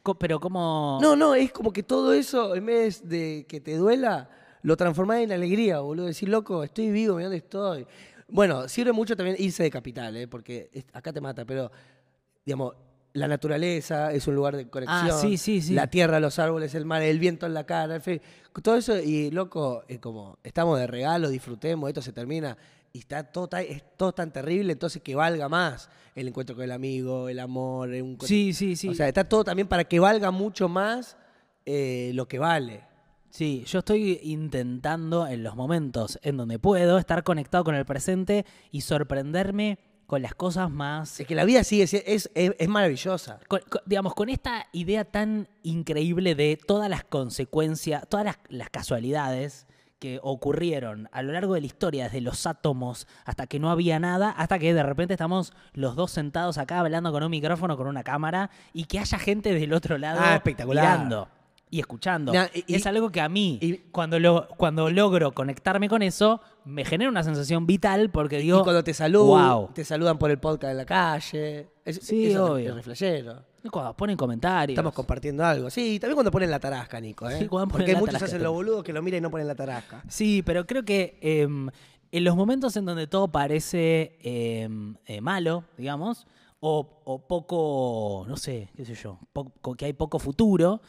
Co- Pero como... No, no, es como que todo eso, en vez de que te duela, lo transformás en alegría, boludo. Decir, loco, estoy vivo, mira dónde estoy. Bueno, sirve mucho también irse de capital, ¿eh? porque es- acá te mata, pero, digamos, la naturaleza es un lugar de conexión. Ah, sí, sí, sí. La tierra, los árboles, el mar, el viento en la cara, el frío. Todo eso, y loco, es como, estamos de regalo, disfrutemos, esto se termina. Y está todo, tan- es todo tan terrible, entonces que valga más el encuentro con el amigo, el amor. Un, Sí, sí, sí. O sea, está todo también para que valga mucho más eh, lo que vale. Sí, yo estoy intentando en los momentos en donde puedo estar conectado con el presente y sorprenderme con las cosas más Es que la vida sigue, si- es, es, es maravillosa. con- con- digamos, con esta idea tan increíble de todas las consecuencias, todas las, las casualidades que ocurrieron a lo largo de la historia, desde los átomos hasta que no había nada, hasta que de repente estamos los dos sentados acá hablando con un micrófono, con una cámara, y que haya gente del otro lado Ah, espectacular. mirando y escuchando. No, y- es algo que a mí, y- cuando, lo, cuando logro conectarme con eso, me genera una sensación vital porque digo, y cuando te saludan, wow. te saludan por el podcast en la calle. Es, Sí, es- obvio. es reflejero. Cuando ponen comentarios. Estamos compartiendo algo. Sí, también cuando ponen la tarasca, Nico. ¿eh? Sí, cuando ponen Porque la muchos tarasca hacen lo boludo que lo miran y no ponen la tarasca. Sí, pero creo que em, en los momentos en donde todo parece em, eh, malo, digamos, o, o poco, no sé, qué sé yo, poco- que hay poco futuro,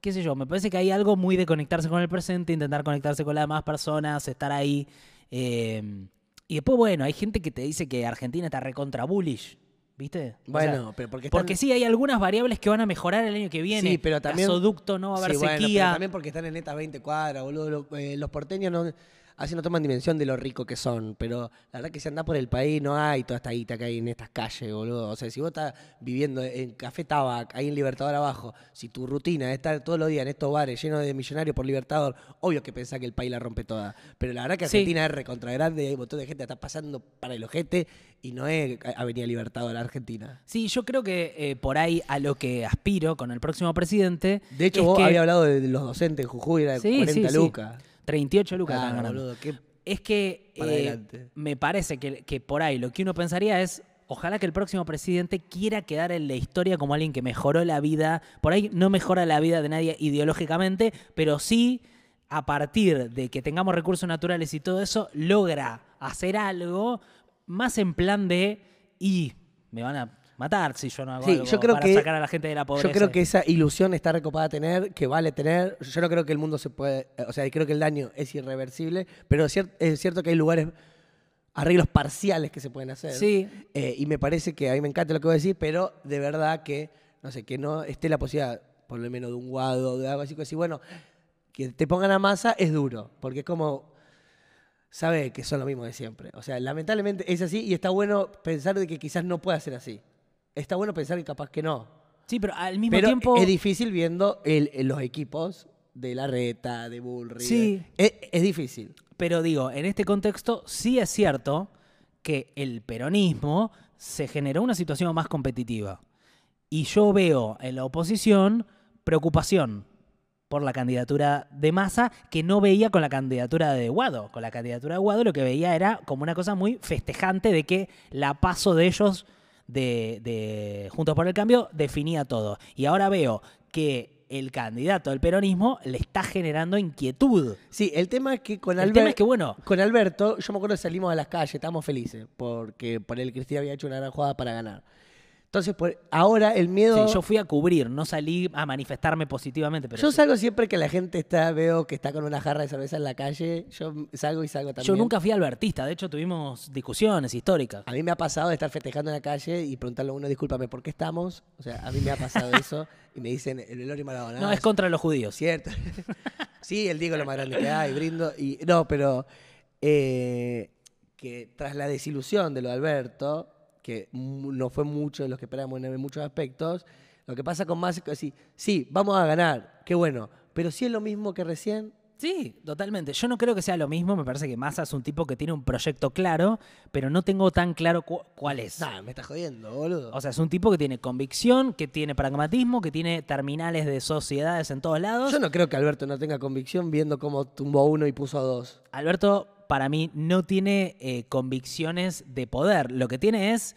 qué sé yo, me parece que hay algo muy de conectarse con el presente, intentar conectarse con las demás personas, estar ahí. em, y después, bueno, hay gente que te dice que Argentina está recontra bullish, ¿viste? O sea, Bueno, pero porque están- porque sí, hay algunas variables que van a mejorar el año que viene. Sí, pero también. Gasoducto, no va a haber Sí, bueno, pero sequía. también porque están en estas 20 cuadras, boludo. Lo- eh, los porteños no, así no toman dimensión de lo rico que son. Pero la verdad que si andás por el país no hay toda esta guita que hay en estas calles, boludo. O sea, si vos estás viviendo en Café Tabac, ahí en Libertador abajo, si tu rutina es estar todos los días en estos bares llenos de millonarios por Libertador, obvio que pensás que el país la rompe toda. Pero la verdad que Sí. Argentina es recontra grande, hay un montón de gente que está pasando para el ojete y no es Avenida Libertador, Argentina. Sí, yo creo que eh, por ahí a lo que aspiro con el próximo presidente. De hecho, es vos que- habías hablado de los docentes en Jujuy, era de Sí, 40 sí, sí. Lucas. 38 lucas Claro, están ganando. boludo, qué- Es que eh, me parece que, que por ahí lo que uno pensaría es. Ojalá que el próximo presidente quiera quedar en la historia como alguien que mejoró la vida. Por ahí no mejora la vida de nadie ideológicamente, pero sí a partir de que tengamos recursos naturales y todo eso, logra hacer algo más en plan de. Y me van a matar si yo no hago Sí, algo yo creo para que- sacar a la gente de la pobreza. Yo creo que esa ilusión está recopada tener, que vale tener. Yo no creo que el mundo se puede. O sea, creo que el daño es irreversible, pero es cierto que hay lugares, arreglos parciales que se pueden hacer. Sí. Eh, y me parece que a mí me encanta lo que voy a decir, pero de verdad que, no sé, que no esté la posibilidad, por lo menos de un guado, de algo así, que decir, bueno, que te pongan a masa es duro, porque es como. Sabe que son lo mismo de siempre. O sea, lamentablemente es así y está bueno pensar de que quizás no pueda ser así. Está bueno pensar que capaz que no. Sí, pero al mismo Pero tiempo. es difícil viendo el- los equipos de la reta, de Bullrich. Sí. Es, es difícil. Pero digo, en este contexto sí es cierto que el peronismo se generó una situación más competitiva. Y yo veo en la oposición preocupación por la candidatura de Massa que no veía con la candidatura de Guado. Con la candidatura de Guado lo que veía era como una cosa muy festejante de que la paso de ellos de, de Juntos por el Cambio definía todo. Y ahora veo que el candidato del peronismo le está generando inquietud. Sí, el tema es que con El Alberto. es que, bueno, Con Alberto, yo me acuerdo que salimos a las calles, estábamos felices, porque por él Cristina había hecho una gran jugada para ganar. Entonces, por- ahora el miedo. Sí, yo fui a cubrir, no salí a manifestarme positivamente, pero yo sí. salgo siempre que la gente está, veo que está con una jarra de cerveza en la calle. Yo salgo y salgo también. yo nunca fui albertista, de hecho tuvimos discusiones históricas. A mí me ha pasado de estar festejando en la calle y preguntarle a uno, discúlpame, ¿por qué estamos? O sea, a mí me ha pasado eso y me dicen el velorio Maradona. No, es contra los judíos. Cierto. sí, el Diego es lo más grande que hay, brindo. Y, no, pero eh, que tras la desilusión de lo de Alberto, que no fue mucho de lo que esperábamos en muchos aspectos, lo que pasa con más es que sí, sí, vamos a ganar, qué bueno, pero si es lo mismo que recién, Sí, totalmente. Yo no creo que sea lo mismo, me parece que Massa es un tipo que tiene un proyecto claro, pero no tengo tan claro cu- cuál es. nah, me estás jodiendo, boludo. O sea, es un tipo que tiene convicción, que tiene pragmatismo, que tiene terminales de sociedades en todos lados. Yo no creo que Alberto no tenga convicción viendo cómo tumbó a uno y puso a dos. Alberto, para mí, no tiene eh, convicciones de poder. Lo que tiene es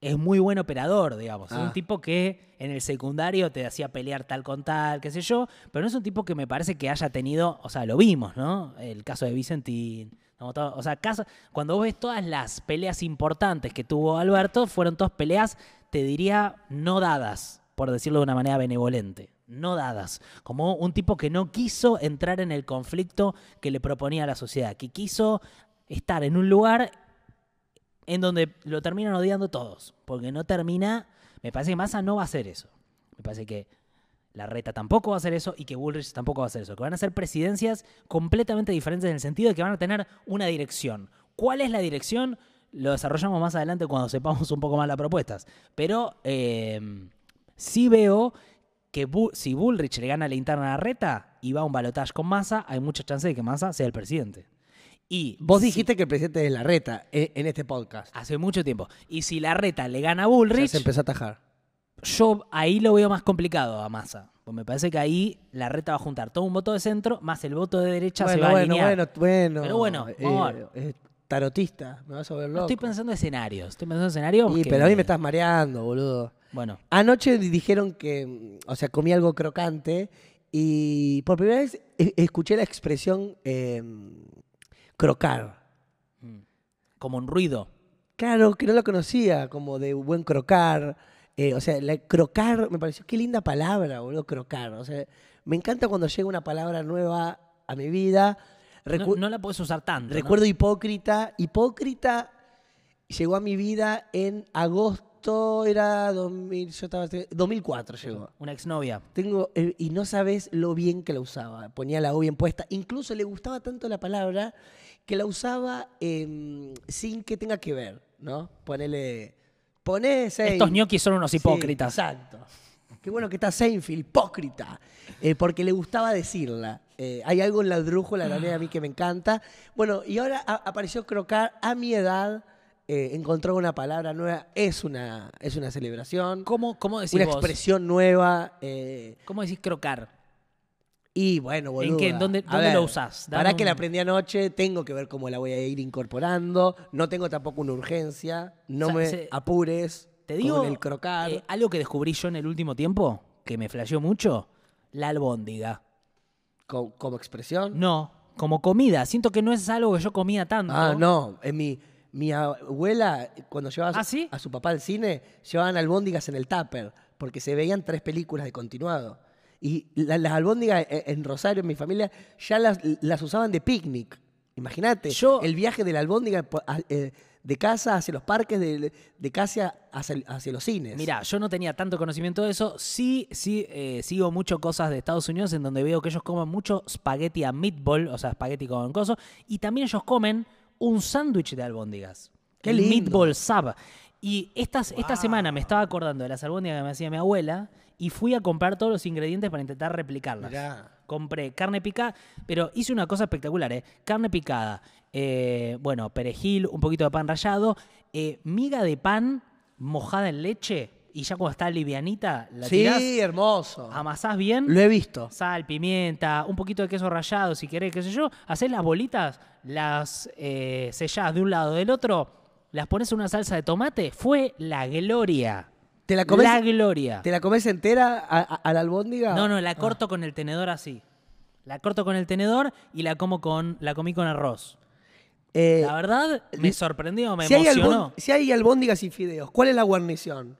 es muy buen operador, digamos. Es Ah. un tipo que en el secundario te hacía pelear tal con tal, qué sé yo, pero no es un tipo que me parece que haya tenido, o sea, lo vimos, ¿no? El caso de Vicentín. O sea, caso- cuando vos ves todas las peleas importantes que tuvo Alberto, fueron todas peleas, te diría, no dadas, por decirlo de una manera benevolente. No dadas. Como un tipo que no quiso entrar en el conflicto que le proponía la sociedad, que quiso estar en un lugar en donde lo terminan odiando todos. Porque no termina. Me parece que Massa no va a hacer eso. Me parece que la reta tampoco va a hacer eso y que Bullrich tampoco va a hacer eso. Que van a ser presidencias completamente diferentes en el sentido de que van a tener una dirección. ¿Cuál es la dirección? Lo desarrollamos más adelante cuando sepamos un poco más las propuestas. Pero eh, sí veo que Bu- si Bullrich le gana la interna a Reta y va a un balotaje con Massa, hay mucha chance de que Massa sea el presidente. Y Vos si- dijiste que el presidente es la reta eh, en este podcast. Hace mucho tiempo. Y si la reta le gana a Bullrich, se empezó a atajar. yo ahí lo veo más complicado a Massa. Pues me parece que ahí la reta va a juntar todo un voto de centro más el voto de derecha se Bueno, va a bueno, alinear. bueno, bueno. Pero bueno, eh, a eh, tarotista, me vas a ver No loco. estoy pensando en escenarios. Estoy pensando en escenarios. Que- pero a mí me estás mareando, boludo. Bueno, Anoche dijeron que, mm, o sea, comí algo crocante y por primera vez e- escuché la expresión eh, crocar. como un ruido. Claro, que no lo conocía, como de buen crocar. Eh, o sea, la- crocar, me pareció, qué linda palabra, boludo, crocar. O sea, me encanta cuando llega una palabra nueva a mi vida. No, Recu- no la puedes usar tanto. ¿no? Recuerdo hipócrita. Hipócrita llegó a mi vida en agosto, era 2000, yo estaba, 2004 llegó. Una exnovia. Tengo, eh, y no sabes lo bien que la usaba. Ponía la O bien puesta. Incluso le gustaba tanto la palabra que la usaba em, sin que tenga que ver, ¿no? Ponele. Poné Estos ñoquis son unos Sí, hipócritas. exacto. Qué bueno que está Seinfeld, hipócrita. Eh, porque le gustaba decirla. Eh, hay algo en la drújula también a mí que me encanta. Bueno, y ahora a- apareció Crocar a mi edad. Eh, encontró una palabra nueva. Es una, es una celebración. ¿Cómo, cómo decís Una vos? expresión nueva. eh, ¿Cómo decís crocar? y bueno, boludo. qué? ¿Dónde- dónde lo usás? Dame Para que un- la aprendí anoche, tengo que ver cómo la voy a ir incorporando. No tengo tampoco una urgencia. No O sea, me se- apures. Te digo, Con el crocar. eh, algo que descubrí yo en el último tiempo, que me flasheó mucho, la albóndiga. co- como expresión. No, como comida. Siento que no es algo que yo comía tanto. Ah, no. En mi, mi abuela, cuando llevaba ¿Ah, sí? a su papá al cine, llevaban albóndigas en el tupper, porque se veían tres películas de continuado. Y la- las albóndigas eh, en Rosario, en mi familia, ya las, las usaban de picnic. Imagínate, Yo- el viaje de la albóndiga po- a- eh, de casa hacia los parques, de, de casa hacia, hacia los cines. Mira, yo no tenía tanto conocimiento de eso. Sí, sí, eh, sigo mucho cosas de Estados Unidos en donde veo que ellos comen mucho spaghetti a meatball, o sea, spaghetti con coso. Y también ellos comen un sándwich de albóndigas. Qué el lindo. meatball sub. Y estas, esta semana me estaba acordando de las albóndigas que me hacía mi abuela y fui a comprar todos los ingredientes para intentar replicarlas. Mirá. Compré carne picada, pero hice una cosa espectacular, ¿eh? Carne picada, eh, bueno, perejil, un poquito de pan rallado, eh, miga de pan mojada en leche y ya cuando está livianita, la sí, tirás, hermoso. amasás bien, Lo he visto. sal, pimienta, un poquito de queso rallado si querés, qué sé yo, hacés las bolitas, las eh, sellás de un lado del otro, las pones en una salsa de tomate, fue la gloria. ¿Te la comes, La gloria. ¿te la comes entera a, a- a la albóndiga? No, no, la Ah. corto con el tenedor así. La corto con el tenedor y la como con la comí con arroz. Eh, La verdad me sorprendió, me si, hay emocionó. si hay albóndigas y fideos, ¿cuál es la guarnición?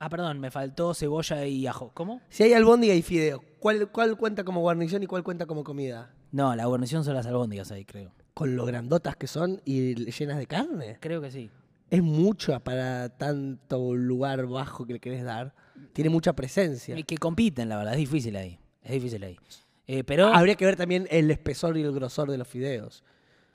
Ah, perdón, me faltó cebolla y ajo. ¿Cómo? Si hay albóndiga y fideos, ¿cuál, ¿cuál cuenta como guarnición y cuál cuenta como comida? No, la guarnición son las albóndigas ahí, creo. Con lo grandotas que son y llenas de carne. Creo que sí. Es mucho para tanto lugar bajo que le querés dar. Tiene mucha presencia. Y que compiten, la verdad, es difícil ahí. Es difícil ahí. Eh, pero Habría que ver también el espesor y el grosor de los fideos.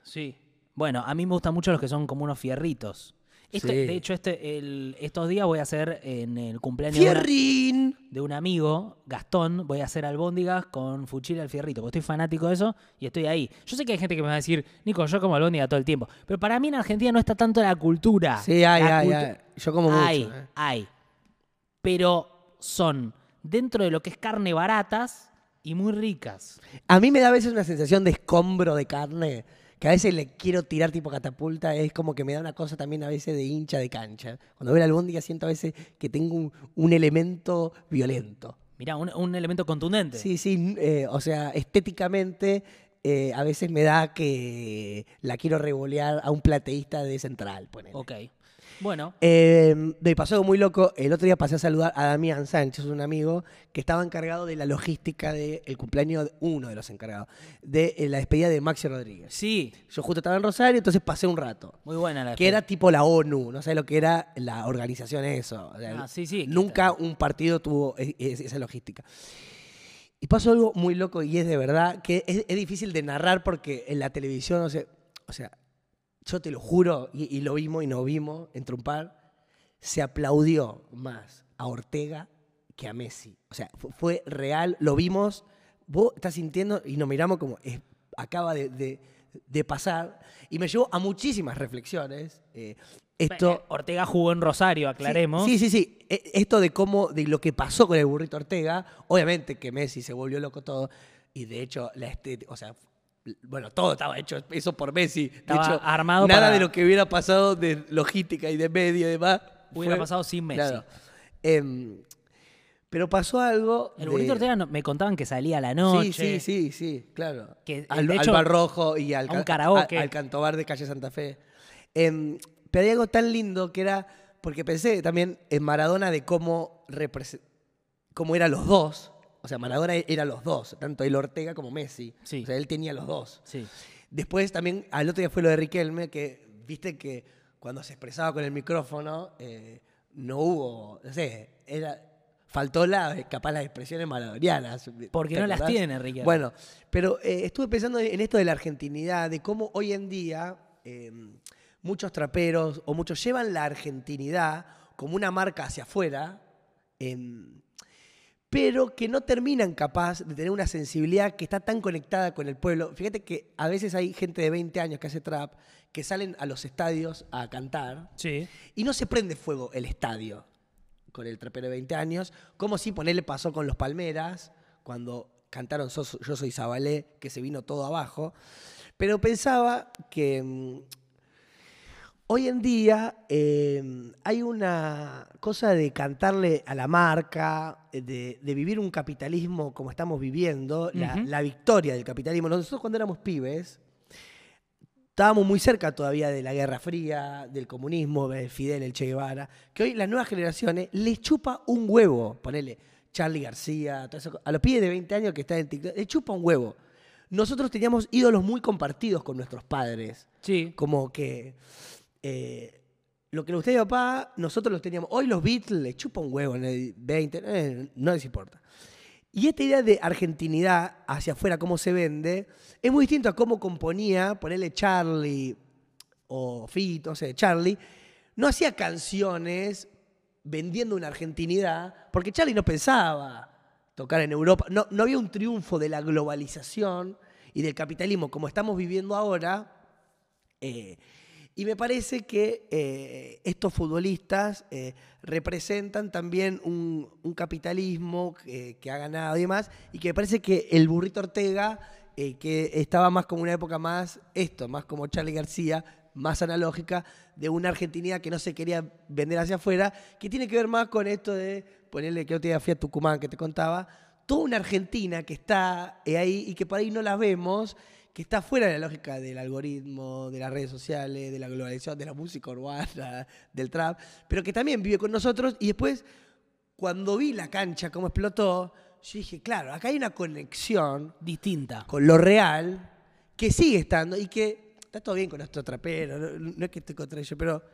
Sí. Bueno, a mí me gustan mucho los que son como unos fierritos. Este- Sí. De hecho, este, el- estos días voy a hacer en el cumpleaños de una- ¡Fierrín! de un amigo, Gastón, voy a hacer albóndigas con fuchila al fierrito, porque estoy fanático de eso y estoy ahí. Yo sé que hay gente que me va a decir, Nico, yo como albóndiga todo el tiempo, pero para mí en Argentina no está tanto la cultura. Sí, hay, hay, cultu- hay. Yo como mucho. Hay, eh. hay. Pero son dentro de lo que es carne baratas y muy ricas. A mí me da a veces una sensación de escombro de carne que a veces le quiero tirar tipo catapulta, es como que me da una cosa también a veces de hincha de cancha. Cuando veo la albóndiga siento a veces que tengo un, un elemento violento. Mirá, un, un elemento contundente. Sí, sí, eh, o sea, estéticamente eh, a veces me da que la quiero revolear a un plateísta de central, ponele. Ok. Bueno, Eh, me pasó algo muy loco. El otro día pasé a saludar a Damián Sánchez, un amigo que estaba encargado de la logística del cumpleaños, de- uno de los encargados, de eh, la despedida de Maxi Rodríguez. sí, Yo justo estaba en Rosario, entonces pasé un rato. muy buena la Que era tipo la ONU, no sé lo que era la organización eso. O sea, Ah, sí, sí, Nunca un partido tuvo e- e- esa logística. Y pasó algo muy loco y es de verdad que es, es difícil de narrar porque en la televisión, o sea, o sea yo te lo juro, y, y lo vimos y nos vimos en Trumpar, se aplaudió más a Ortega que a Messi. O sea, fu- fue, real, lo vimos, vos estás sintiendo y nos miramos como es- acaba de, de- de pasar y me llevó a muchísimas reflexiones. eh, esto, Eh, Ortega jugó en Rosario, aclaremos. Sí, sí, sí. E- Esto de cómo, de lo que pasó con el burrito Ortega, obviamente que Messi se volvió loco todo. Y de hecho, la estética, o sea, bueno, todo estaba hecho eso por Messi. De Estaba hecho, armado nada para- de lo que hubiera pasado de logística y de medio y demás. Hubiera fue- pasado sin Messi. Claro. Em, pero pasó algo. El de- burrito Ortega no- me contaban que salía a la noche. Sí, sí, sí, sí, claro. Que, al, de al hecho, Bar Rojo y al, un karaoke. al Cantobar de Calle Santa Fe. Em, pero hay algo tan lindo que era, porque pensé también en Maradona de cómo, cómo eran los dos. O sea, Maradona era los dos, tanto el Ortega como Messi. Sí. O sea, él tenía los dos. Sí. Después también, al otro día fue lo de Riquelme, que viste que cuando se expresaba con el micrófono, eh, no hubo, no sé, era, faltó la, capaz las expresiones maradonianas. Porque ¿te no las tiene, Riquelme. Bueno, pero eh, estuve pensando en esto de la argentinidad, de cómo hoy en día eh, muchos traperos o muchos llevan la argentinidad como una marca hacia afuera. em, pero que no terminan capaz de tener una sensibilidad que está tan conectada con el pueblo. Fíjate que a veces hay gente de 20 años que hace trap que salen a los estadios a cantar Sí. y no se prende fuego el estadio con el trapero de 20 años, como si ponerle pasó con los Palmeras cuando cantaron Yo Soy Zabalé, que se vino todo abajo. Pero pensaba que mm, hoy en día eh, hay una cosa de cantarle a la marca, eh, de, de vivir un capitalismo como estamos viviendo, la victoria del capitalismo. Nosotros cuando éramos pibes, estábamos muy cerca todavía de la Guerra Fría, del comunismo, de Fidel, el Che Guevara, que hoy las nuevas generaciones les chupa un huevo, ponele Charlie García, todo eso, a los pibes de 20 años que están en TikTok, les chupa un huevo. Nosotros teníamos ídolos muy compartidos con nuestros padres, Sí. como que eh, lo que le gustaba a papá, nosotros los teníamos. Hoy los Beatles les chupa un huevo en el 20, eh, no les importa. Y esta idea de argentinidad hacia afuera, cómo se vende, es muy distinto a cómo componía, ponerle Charlie o Fito, no sé, Charlie, no hacía canciones vendiendo una argentinidad, porque Charlie no pensaba tocar en Europa, no, no había un triunfo de la globalización y del capitalismo como estamos viviendo ahora, eh, y me parece que eh, estos futbolistas eh, representan también un, capitalismo que, que ha ganado y demás, y que me parece que el burrito Ortega, eh, que estaba más como una época más, esto, más como Charlie García, más analógica, de una argentinidad que no se quería vender hacia afuera, que tiene que ver más con esto de ponerle que otro día fui a Tucumán, que te contaba, toda una Argentina que está eh, ahí y que por ahí no la vemos, que está fuera de la lógica del algoritmo, de las redes sociales, de la globalización, de la música urbana, del trap, pero que también vive con nosotros. Y después, cuando vi la cancha, cómo explotó, yo dije, claro, acá hay una conexión Distinta. con lo real que sigue estando y que está todo bien con nuestro trapero, no, no es que estoy contra ello, pero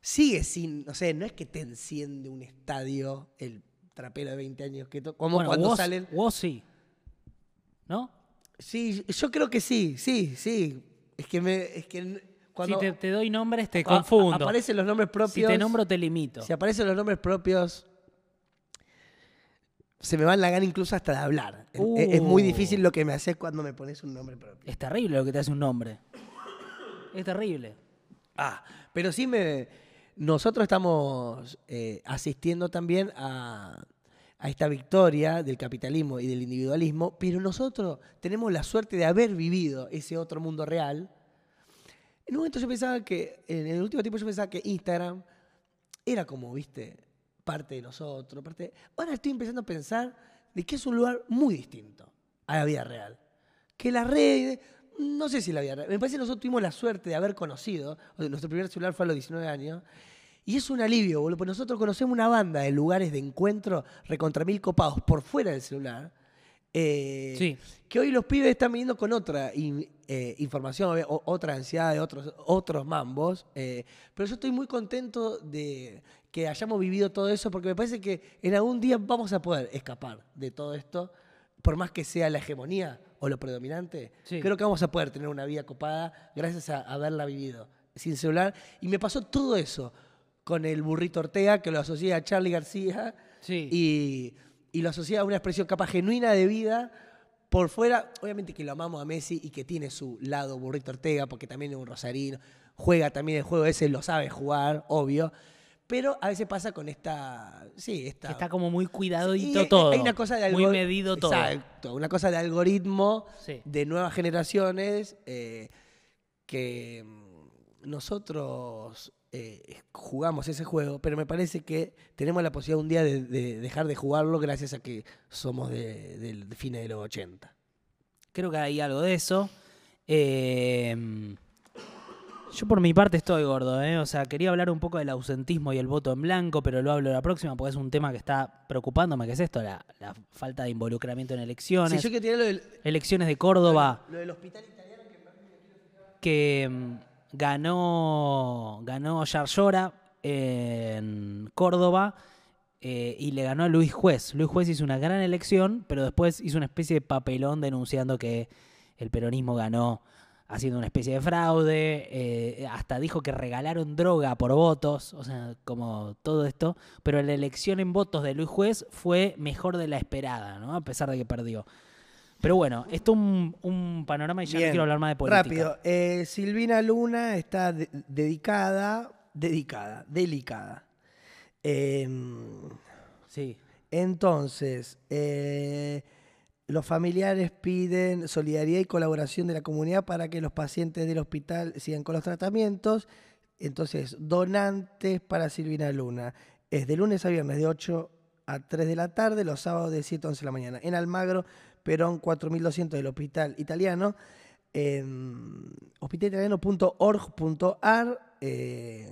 sigue sin, no sé, no es que te enciende un estadio el trapero de 20 años, que como Bueno, cuando vos, salen... vos sí. ¿No? Sí, yo creo que sí, sí, sí. Es que me, es que cuando si te, te doy nombres, te confundo. aparecen los nombres propios. si te nombro, te limito. Si aparecen los nombres propios, se me va la gana incluso hasta de hablar. Es muy Uh. difícil lo que me haces cuando me pones un nombre propio. Es terrible lo que te hace un nombre. Es terrible. Ah, pero sí me. Nosotros estamos eh, asistiendo también a, a esta victoria del capitalismo y del individualismo, pero nosotros tenemos la suerte de haber vivido ese otro mundo real En un momento yo pensaba que, en el último tiempo yo pensaba que Instagram era como, viste, parte de nosotros. Parte... Ahora estoy empezando a pensar de que es un lugar muy distinto a la vida real. Que la red, no sé si la vida real, me parece que nosotros tuvimos la suerte de haber conocido, nuestro primer celular fue a los 19 años, y es un alivio, boludo, porque nosotros conocemos una banda de lugares de encuentro recontra mil copados por fuera del celular. eh, Sí. Que hoy los pibes están viniendo con otra in- eh, información, o- otra ansiedad de otros, otros mambos. eh, pero yo estoy muy contento de que hayamos vivido todo eso, porque me parece que en algún día vamos a poder escapar de todo esto, por más que sea la hegemonía o lo predominante. Sí. Creo que vamos a poder tener una vida copada gracias a haberla vivido sin celular. Y me pasó todo eso con el burrito Ortega, que lo asocié a Charlie García Sí. y, y lo asocia a una expresión capaz genuina de vida. Por fuera, obviamente que lo amamos a Messi y que tiene su lado burrito Ortega, porque también es un rosarino, juega también el juego ese, lo sabe jugar, obvio. Pero a veces pasa con esta. Sí, esta. Está como muy cuidadito Sí, todo. Hay una cosa de Muy algor- medido todo. Exacto, una cosa de algoritmo Sí. de nuevas generaciones eh, que mm, nosotros eh, jugamos ese juego, pero me parece que tenemos la posibilidad un día de, de dejar de jugarlo gracias a que somos de, del- de fines de los 80. Creo que hay algo de eso. Eh, yo por mi parte estoy gordo, ¿eh? O sea, quería hablar un poco del ausentismo y el voto en blanco, pero lo hablo la próxima porque es un tema que está preocupándome, que es esto, la, la falta de involucramiento en Sí, elecciones. yo quiero tirar lo del, Elecciones de Córdoba. lo del hospital italiano. que mm, ganó ganó Yarlora en Córdoba eh, y le ganó a Luis Juez. Luis Juez hizo una gran elección, pero después hizo una especie de papelón denunciando que el peronismo ganó haciendo una especie de fraude, eh, hasta dijo que regalaron droga por votos, o sea, como todo esto, pero la elección en votos de Luis Juez fue mejor de la esperada, ¿no? A pesar de que perdió. Pero bueno, esto es un, un panorama y ya no quiero hablar más de política. Rápido, eh, Silvina Luna está de- dedicada, dedicada, delicada. Em, Sí. Entonces, eh, los familiares piden solidaridad y colaboración de la comunidad para que los pacientes del hospital sigan con los tratamientos. Entonces, donantes para Silvina Luna. Es de lunes a viernes de 8 a 3 de la tarde, los sábados de 7 a 11 de la mañana. En Almagro, Perón 4200 del Hospital Italiano. En hospitalitaliano.org.ar. eh,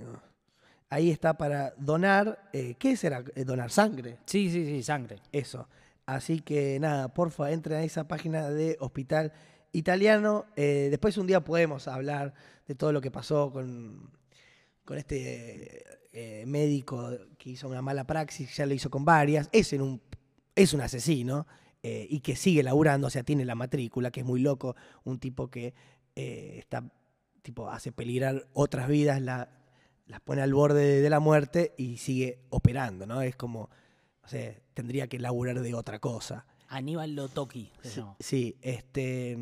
ahí está para donar. eh, ¿Qué será? Eh, donar sangre. Sí, sí, sí, sangre. Eso. Así que nada, porfa, entren a esa página de Hospital Italiano. Eh, después un día podemos hablar de todo lo que pasó con, con este eh, médico que hizo una mala praxis, ya lo hizo con varias. Es, en un, es un asesino eh, y que sigue laburando, o sea, tiene la matrícula, que es muy loco. Un tipo que eh, está, tipo, hace peligrar otras vidas, la- las pone al borde de, la muerte y sigue operando, ¿no? Es como, o sea, tendría que laburar de otra cosa. Aníbal Lotoki Sí, sí, este.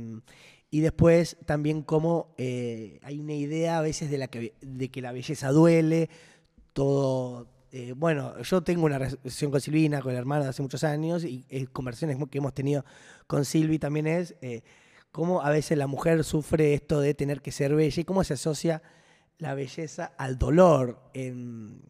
Y después también como eh, hay una idea a veces de, la que, de que la belleza duele, todo. Eh, bueno, yo tengo una relación con Silvina, con la hermana hace muchos años, y eh, conversaciones que hemos tenido con Silvi también es eh, cómo a veces la mujer sufre esto de tener que ser bella y cómo se asocia la belleza al dolor. En,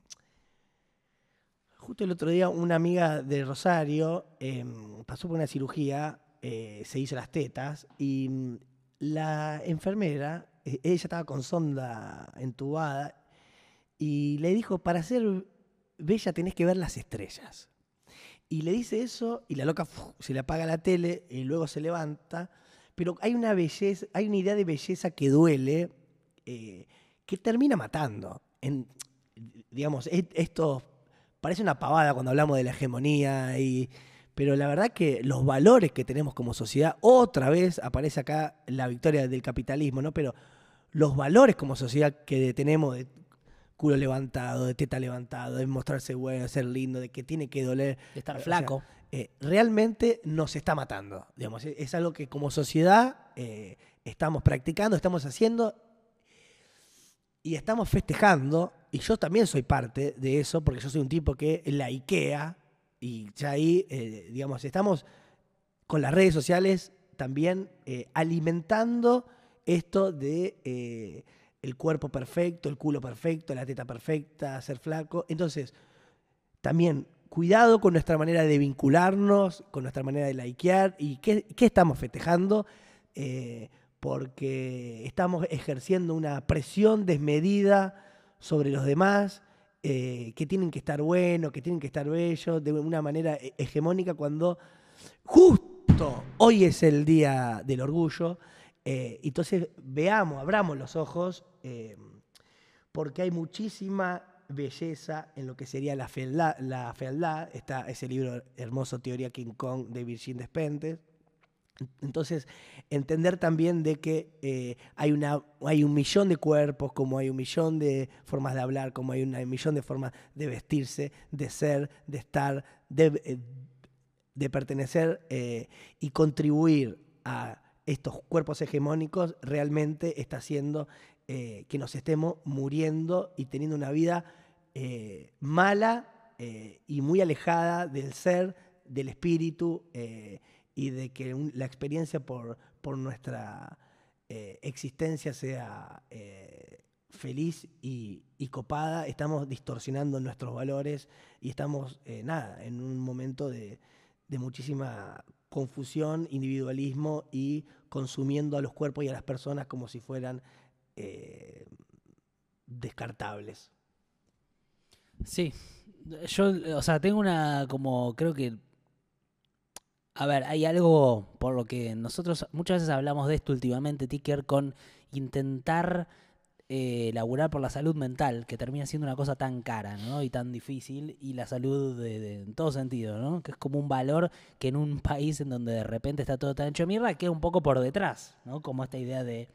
Justo el otro día una amiga de Rosario em, pasó por una cirugía, eh, se hizo las tetas y mm, la enfermera, ella estaba con sonda entubada y le dijo, para ser bella tenés que ver las estrellas. Y le dice eso y la loca se le apaga la tele y luego se levanta. Pero hay una belleza, hay una idea de belleza que duele, eh, que termina matando. En, digamos, e- esto parece una pavada cuando hablamos de la hegemonía, y, pero la verdad que los valores que tenemos como sociedad, otra vez aparece acá la victoria del capitalismo, ¿no? Pero los valores como sociedad que tenemos culo levantado, de teta levantado, de mostrarse bueno, de ser lindo, de que tiene que doler. De estar O sea, flaco. eh, realmente nos está matando. Digamos, es, algo que como sociedad eh, estamos practicando, estamos haciendo y estamos festejando. Y yo también soy parte de eso, porque yo soy un tipo que la IKEA, y ya ahí, eh, digamos, estamos con las redes sociales también alimentando esto de, el cuerpo perfecto, el culo perfecto, la teta perfecta, ser flaco. Entonces, también cuidado con nuestra manera de vincularnos, con nuestra manera de likear y qué, qué estamos festejando, eh, porque estamos ejerciendo una presión desmedida sobre los demás, eh, que tienen que estar buenos, que tienen que estar bellos, de una manera he- hegemónica cuando justo hoy es el día del orgullo. Eh, entonces veamos, abramos los ojos, eh, porque hay muchísima belleza en lo que sería la fealdad. La fealdad está ese libro hermoso, Teoría King Kong, de Virgin Despentes. Entonces, entender también de que eh, hay, una, hay un millón de cuerpos, como hay un millón de formas de hablar, como hay un millón de formas de vestirse, de ser, de estar, de, eh, de pertenecer eh, y contribuir a estos cuerpos hegemónicos, realmente está haciendo eh, que nos estemos muriendo y teniendo una vida eh, mala eh, y muy alejada del ser, del espíritu y de que la experiencia por, nuestra existencia sea feliz y, copada. Estamos distorsionando nuestros valores y estamos, nada, en un momento de muchísima confusión, individualismo y consumiendo a los cuerpos y a las personas como si fueran eh, descartables. Sí. Yo, o sea, tengo una como, creo que... A ver, hay algo por lo que nosotros muchas veces hablamos de esto últimamente, Ticker, con intentar eh, laburar por la salud mental, que termina siendo una cosa tan cara, ¿no? Y tan difícil, y la salud de, en todo sentido, ¿no? Que es como un valor que en un país en donde de repente está todo tan hecho mierda, queda un poco por detrás, ¿no? Como esta idea de,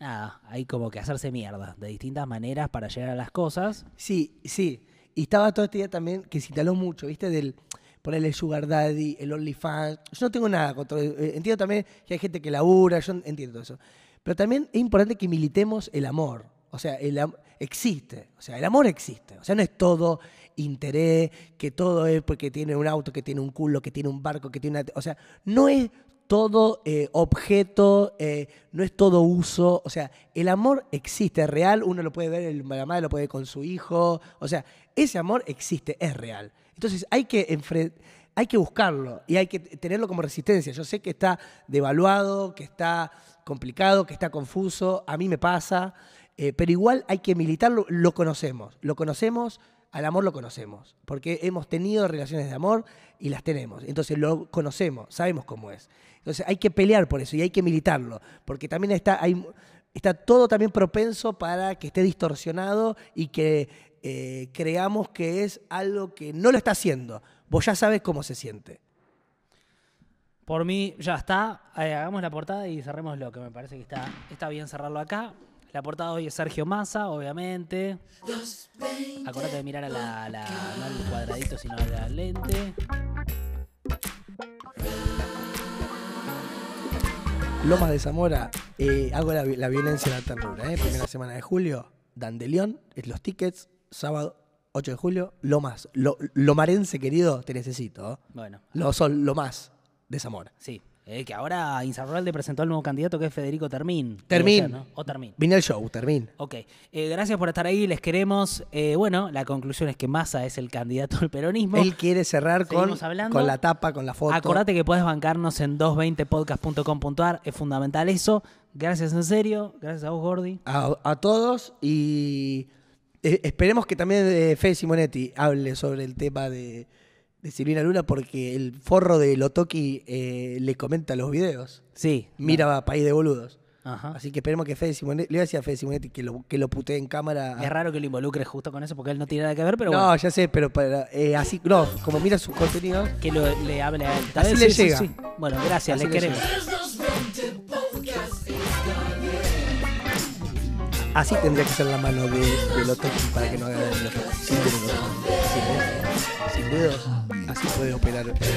nada, hay como que hacerse mierda de distintas maneras para llegar a las cosas. Sí, sí. Y estaba todo este día también que se instaló mucho, ¿viste? Del ponerle el Sugar Daddy, el OnlyFans. Yo no tengo nada contra. eh, Entiendo también que hay gente que labura, yo entiendo eso. Pero también es importante que militemos el amor. O sea, el am- existe. O sea, el amor existe. O sea, no es todo interés, que todo es porque tiene un auto, que tiene un culo, que tiene un barco, que tiene una. O sea, no es todo eh, objeto, eh, no es todo uso. O sea, el amor existe, es real. Uno lo puede ver, el- la madre lo puede ver con su hijo. O sea, ese amor existe, es real. Entonces hay que enfre- hay que buscarlo y hay que tenerlo como resistencia. Yo sé que está devaluado, que está complicado, que está confuso. A mí me pasa. eh, pero igual hay que militarlo. Lo conocemos. Lo conocemos. Al amor lo conocemos. Porque hemos tenido relaciones de amor y las tenemos. Entonces lo conocemos. Sabemos cómo es. Entonces hay que pelear por eso y hay que militarlo. Porque también está, hay, está todo también propenso para que esté distorsionado y que eh, creamos que es algo que no lo está haciendo. Vos ya sabes cómo se siente. Por mí ya está. Eh, hagamos la portada y cerrémoslo, que me parece que está, está bien cerrarlo acá. La portada hoy es Sergio Massa, obviamente. Acordate de mirar a la, la- no al cuadradito, sino a la lente. Lomas de Zamora, eh, hago la, vi- la violencia en la ternura. ¿eh? Primera semana de julio, Dandelión, es los tickets, sábado 8 de julio, Lomas. Lo, lomarense querido, te necesito. ¿eh? Bueno, Lo son lo más de Zamora. sí. Eh, que ahora Insaurralde presentó al nuevo candidato que es Federico Termín. Termín. Debe ser, ¿no? O Termín. Vine al show, termín. Ok, eh, gracias por estar ahí, les queremos. Eh, bueno, la conclusión es que Massa es el candidato al peronismo. Él quiere cerrar con, con la tapa, con la foto. Acordate que puedes bancarnos en 220podcast.com.ar, es fundamental eso. Gracias en serio, gracias a vos, Gordi. a, a todos y esperemos que también Fede Simonetti hable sobre el tema de, de Silvina Luna porque el forro de Lotoki eh, le comenta los videos. Sí. Mira País de Boludos. Ajá. Así que esperemos que Fede Simonetti, le voy a decir a Fede Simonetti que lo, que lo putee en cámara. Es raro que lo involucres justo con eso porque él no tiene nada que ver, pero no, bueno, ya sé, pero para, eh, así, no, como mira sus contenidos. que lo- le hable a él. Así vez le sí, llega. sí. Bueno, gracias, Así le queremos. Así tendría que ser la mano de, de Lotoki para que no haga daño así puedes operar. Sí.